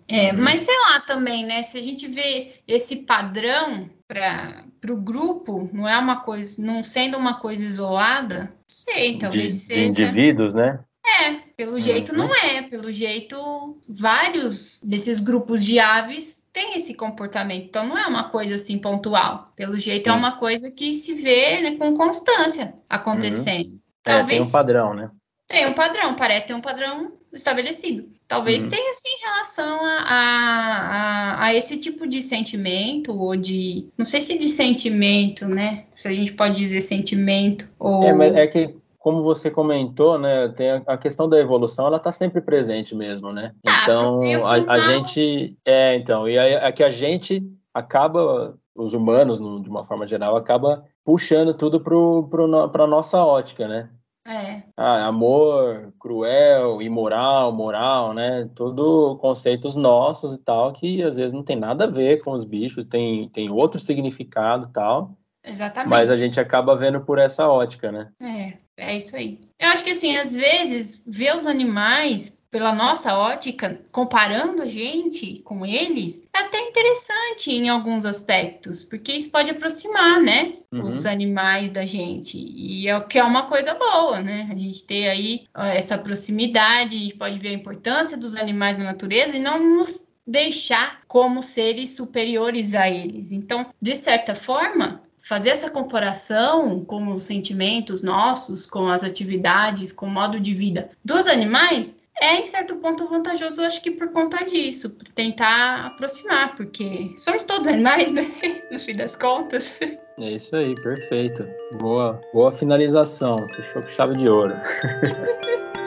É, uhum. Mas sei lá também, né, se a gente vê esse padrão para o grupo, não é uma coisa, não sendo uma coisa isolada, sei, talvez de, seja. De indivíduos, né? É, pelo jeito não é. Pelo jeito, vários desses grupos de aves têm esse comportamento. Então, não é uma coisa assim pontual. Pelo jeito, é uma coisa que se vê né, com constância acontecendo. Uhum. Talvez, é, tem um padrão, né? Tem um padrão, parece ter um padrão estabelecido. Talvez uhum. tenha, sim, relação a, a, a, esse tipo de sentimento, ou de. Não sei se de sentimento, né? Se a gente pode dizer sentimento. Ou... É, mas é que como você comentou, né, tem a, questão da evolução, ela está sempre presente mesmo, né? Ah, então, a, a, gente, é, então, e aí é que a gente acaba, os humanos, no, de uma forma geral, acaba puxando tudo para a nossa ótica, né? É. Ah, amor, cruel, imoral, moral, né? Tudo conceitos nossos e tal, que às vezes não tem nada a ver com os bichos, tem, tem outro significado e tal. Exatamente. Mas a gente acaba vendo por essa ótica, né? É. É isso aí. Eu acho que assim, às vezes, ver os animais pela nossa ótica, comparando a gente com eles, é até interessante em alguns aspectos, porque isso pode aproximar, né, uhum. os animais da gente, e é o que é uma coisa boa, né, a gente ter aí essa proximidade, a gente pode ver a importância dos animais na natureza e não nos deixar como seres superiores a eles. Então, de certa forma, fazer essa comparação com os sentimentos nossos, com as atividades, com o modo de vida dos animais, é em certo ponto vantajoso, acho que por conta disso, por tentar aproximar, porque somos todos animais, né? No fim das contas. É isso aí, perfeito. Boa, boa finalização. Fechou com chave de ouro.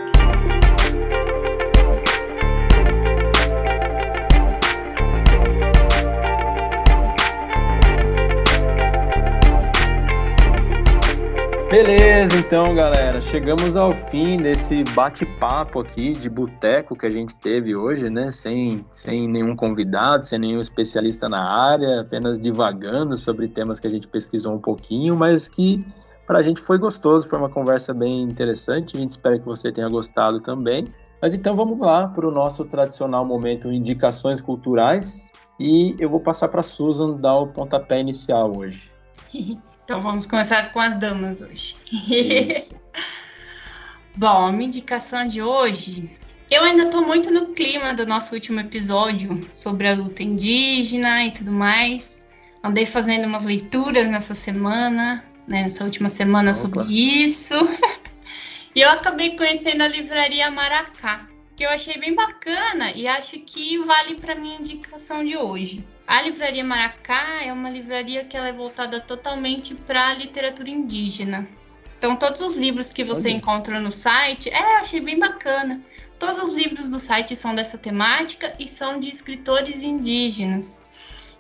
Beleza, então, galera, chegamos ao fim desse bate-papo aqui de boteco que a gente teve hoje, né? Sem, sem nenhum convidado, sem nenhum especialista na área, apenas divagando sobre temas que a gente pesquisou um pouquinho, mas que para a gente foi gostoso, foi uma conversa bem interessante. A gente espera que você tenha gostado também. Mas então vamos lá para o nosso tradicional momento Indicações Culturais e eu vou passar para a Susan dar o pontapé inicial hoje. Então vamos começar com as damas hoje. Bom, a minha indicação de hoje. Eu ainda estou muito no clima do nosso último episódio sobre a luta indígena e tudo mais. Andei fazendo umas leituras nessa semana, né, nessa última semana Opa. sobre isso. e eu acabei conhecendo a livraria Maracá, que eu achei bem bacana e acho que vale para minha indicação de hoje. A Livraria Maracá é uma livraria que ela é voltada totalmente para a literatura indígena. Então, todos os livros que você Olha. encontra no site, é, achei bem bacana. Todos os livros do site são dessa temática e são de escritores indígenas.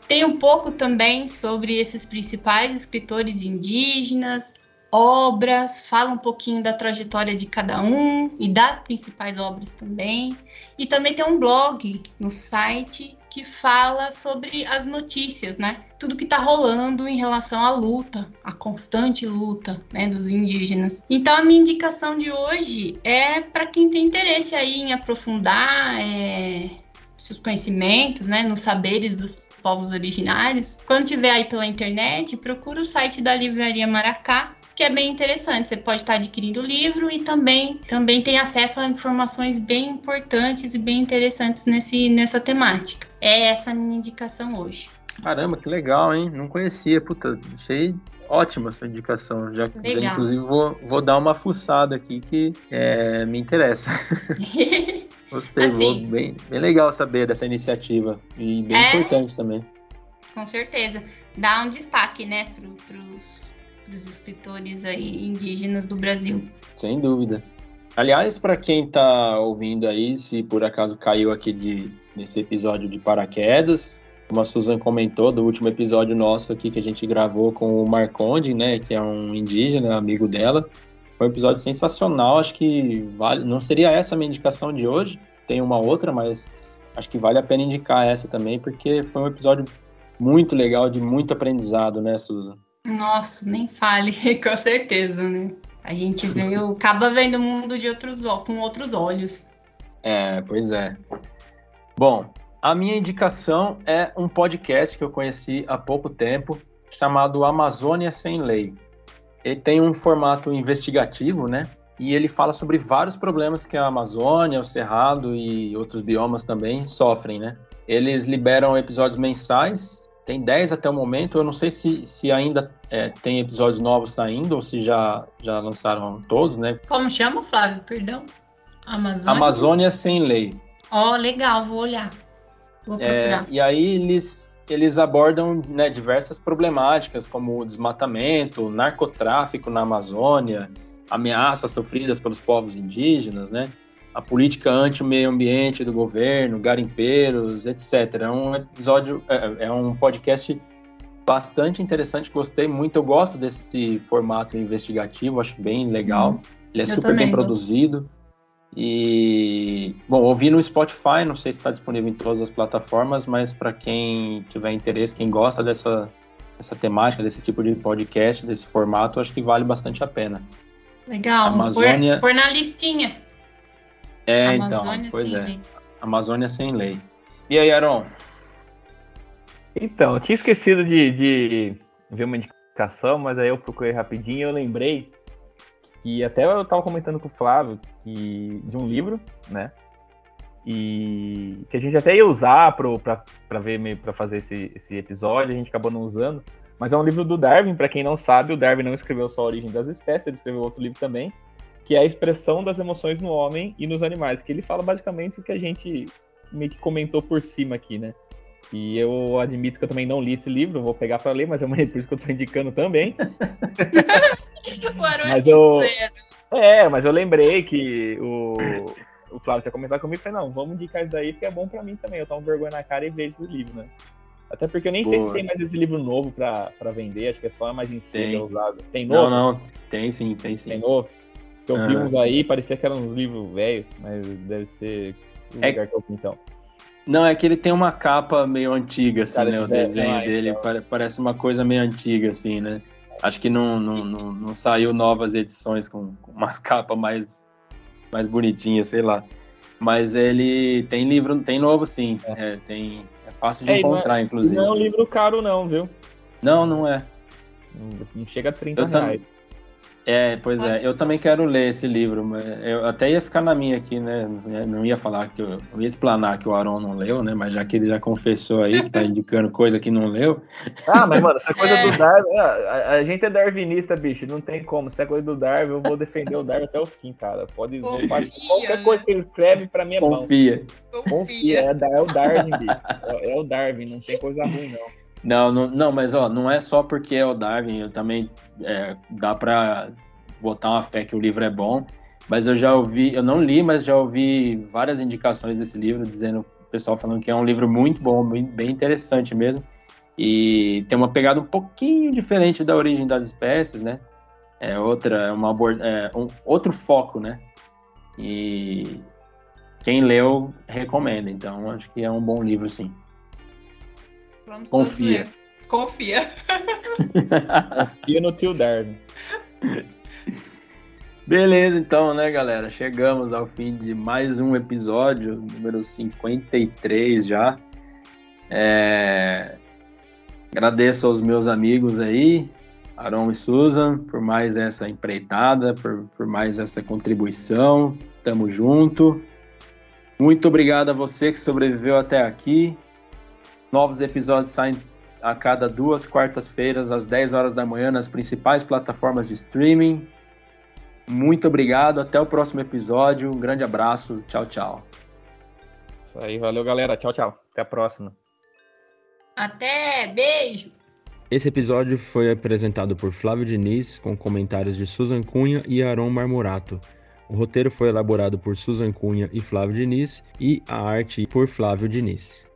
Tem um pouco também sobre esses principais escritores indígenas, obras, fala um pouquinho da trajetória de cada um e das principais obras também. E também tem um blog no site que fala sobre as notícias, né? Tudo que tá rolando em relação à luta, a constante luta, né, dos indígenas. Então a minha indicação de hoje é para quem tem interesse aí em aprofundar é, seus conhecimentos, né, nos saberes dos povos originários. Quando tiver aí pela internet, procura o site da Livraria Maracá, que é bem interessante. Você pode estar adquirindo o livro e também, também tem acesso a informações bem importantes e bem interessantes nesse, nessa temática. É essa a minha indicação hoje. Caramba, que legal, hein? Não conhecia, puta, achei ótima essa indicação. Já, já inclusive, vou, vou dar uma fuçada aqui que é, me interessa. Gostei, assim, bem, bem legal saber dessa iniciativa e bem é, importante também. Com certeza. Dá um destaque, né, para os escritores aí indígenas do Brasil. Sem dúvida. Aliás, para quem está ouvindo aí, se por acaso caiu aqui de, nesse episódio de paraquedas, como a Susan comentou do último episódio nosso aqui que a gente gravou com o Marconde, né, que é um indígena, amigo dela, foi um episódio sensacional, acho que vale. Não seria essa a minha indicação de hoje, tem uma outra, mas acho que vale a pena indicar essa também, porque foi um episódio muito legal, de muito aprendizado, né, Susan? Nossa, nem fale, com certeza, né? A gente veio, acaba vendo o mundo de outros com outros olhos. É, pois é. Bom, a minha indicação é um podcast que eu conheci há pouco tempo, chamado Amazônia Sem Lei. Ele tem um formato investigativo, né? E ele fala sobre vários problemas que a Amazônia, o Cerrado e outros biomas também sofrem, né? Eles liberam episódios mensais, tem 10 até o momento. Eu não sei se, se ainda é, tem episódios novos saindo ou se já, já lançaram todos, né? Como chama, Flávio? Perdão. Amazônia, Amazônia Sem Lei. Ó, oh, legal, vou olhar. Vou é, procurar. É, e aí eles eles abordam né, diversas problemáticas, como o desmatamento, narcotráfico na Amazônia, ameaças sofridas pelos povos indígenas, né? A política anti-meio ambiente do governo, garimpeiros, etc. É um episódio, é, é um podcast bastante interessante, gostei muito. Eu gosto desse formato investigativo, acho bem legal. Hum, Ele é super bem produzido. E, bom, ouvi no Spotify, não sei se está disponível em todas as plataformas, mas para quem tiver interesse, quem gosta dessa, dessa temática, desse tipo de podcast, desse formato, acho que vale bastante a pena. Legal, Amazônia... por, por na listinha. É, Amazônia então, pois é. Lei. Amazônia sem lei. E aí, Aaron? Então, eu tinha esquecido de, de ver uma indicação, mas aí eu procurei rapidinho e eu lembrei que até eu estava comentando com o Flávio que, de um livro, né? E que a gente até ia usar para ver para fazer esse, esse episódio, a gente acabou não usando. Mas é um livro do Darwin, para quem não sabe, o Darwin não escreveu só a origem das espécies, ele escreveu outro livro também, que é a expressão das emoções no homem e nos animais, que ele fala basicamente o que a gente meio que comentou por cima aqui, né? E eu admito que eu também não li esse livro, vou pegar para ler, mas é uma por isso que eu estou indicando também. mas eu É, mas eu lembrei que o, o Flávio tinha comentado comigo e falei, não, vamos indicar isso daí, porque é bom para mim também. Eu tomo vergonha na cara e vejo esse livro, né? Até porque eu nem Boa. sei se tem mais esse livro novo para vender, acho que é só mais em tem. usado. Tem novo? Não, não, tem sim, tem sim. Tem novo? Eu vi uns aí, parecia que eram uns livros velhos, mas deve ser é... lugar que eu então. Não, é que ele tem uma capa meio antiga, assim, Cara, né? O desenho ah, dele então. parece uma coisa meio antiga, assim, né? Acho que não, não, não, não saiu novas edições com, com uma capa mais, mais bonitinha, sei lá. Mas ele tem livro, tem novo sim. É. É, tem, é fácil de é, encontrar, não é, inclusive. Não é um livro caro, não, viu? Não, não é. Não chega a 30 Eu reais. É, pois é, eu também quero ler esse livro, mas eu até ia ficar na minha aqui, né? Não ia falar que eu, eu ia explanar que o Aron não leu, né? Mas já que ele já confessou aí que tá indicando coisa que não leu. Ah, mas mano, essa coisa do Darwin, a, a, gente é darwinista, bicho, não tem como. Se é coisa do Darwin, eu vou defender o Darwin até o fim, cara. Pode Confia, qualquer coisa que ele escreve pra mim é Confia. bom. Confia. Confia, é, é o Darwin, bicho. É, é o Darwin, não tem coisa ruim, não. Não, não, não, mas ó, não é só porque é o Darwin, eu também é, dá para botar uma fé que o livro é bom, mas eu já ouvi, eu não li, mas já ouvi várias indicações desse livro, dizendo, o pessoal falando que é um livro muito bom, bem interessante mesmo, e tem uma pegada um pouquinho diferente da origem das espécies, né? É outra, é uma é um outro foco, né? E quem leu recomenda, então acho que é um bom livro, sim. Vamos Confia. Confia. Confia no tio Darwin. Beleza, então, né, galera? Chegamos ao fim de mais um episódio, número 53 já. É... Agradeço aos meus amigos aí, Aron e Susan, por mais essa empreitada, por, por mais essa contribuição. Tamo junto. Muito obrigado a você que sobreviveu até aqui. Novos episódios saem a cada duas quartas-feiras, às 10 horas da manhã, nas principais plataformas de streaming. Muito obrigado, até o próximo episódio. Um grande abraço, tchau, tchau. Isso aí, valeu, galera. Tchau, tchau. Até a próxima. Até, beijo. Esse episódio foi apresentado por Flávio Diniz, com comentários de Susan Cunha e Aron Marmorato. O roteiro foi elaborado por Susan Cunha e Flávio Diniz e a arte por Flávio Diniz.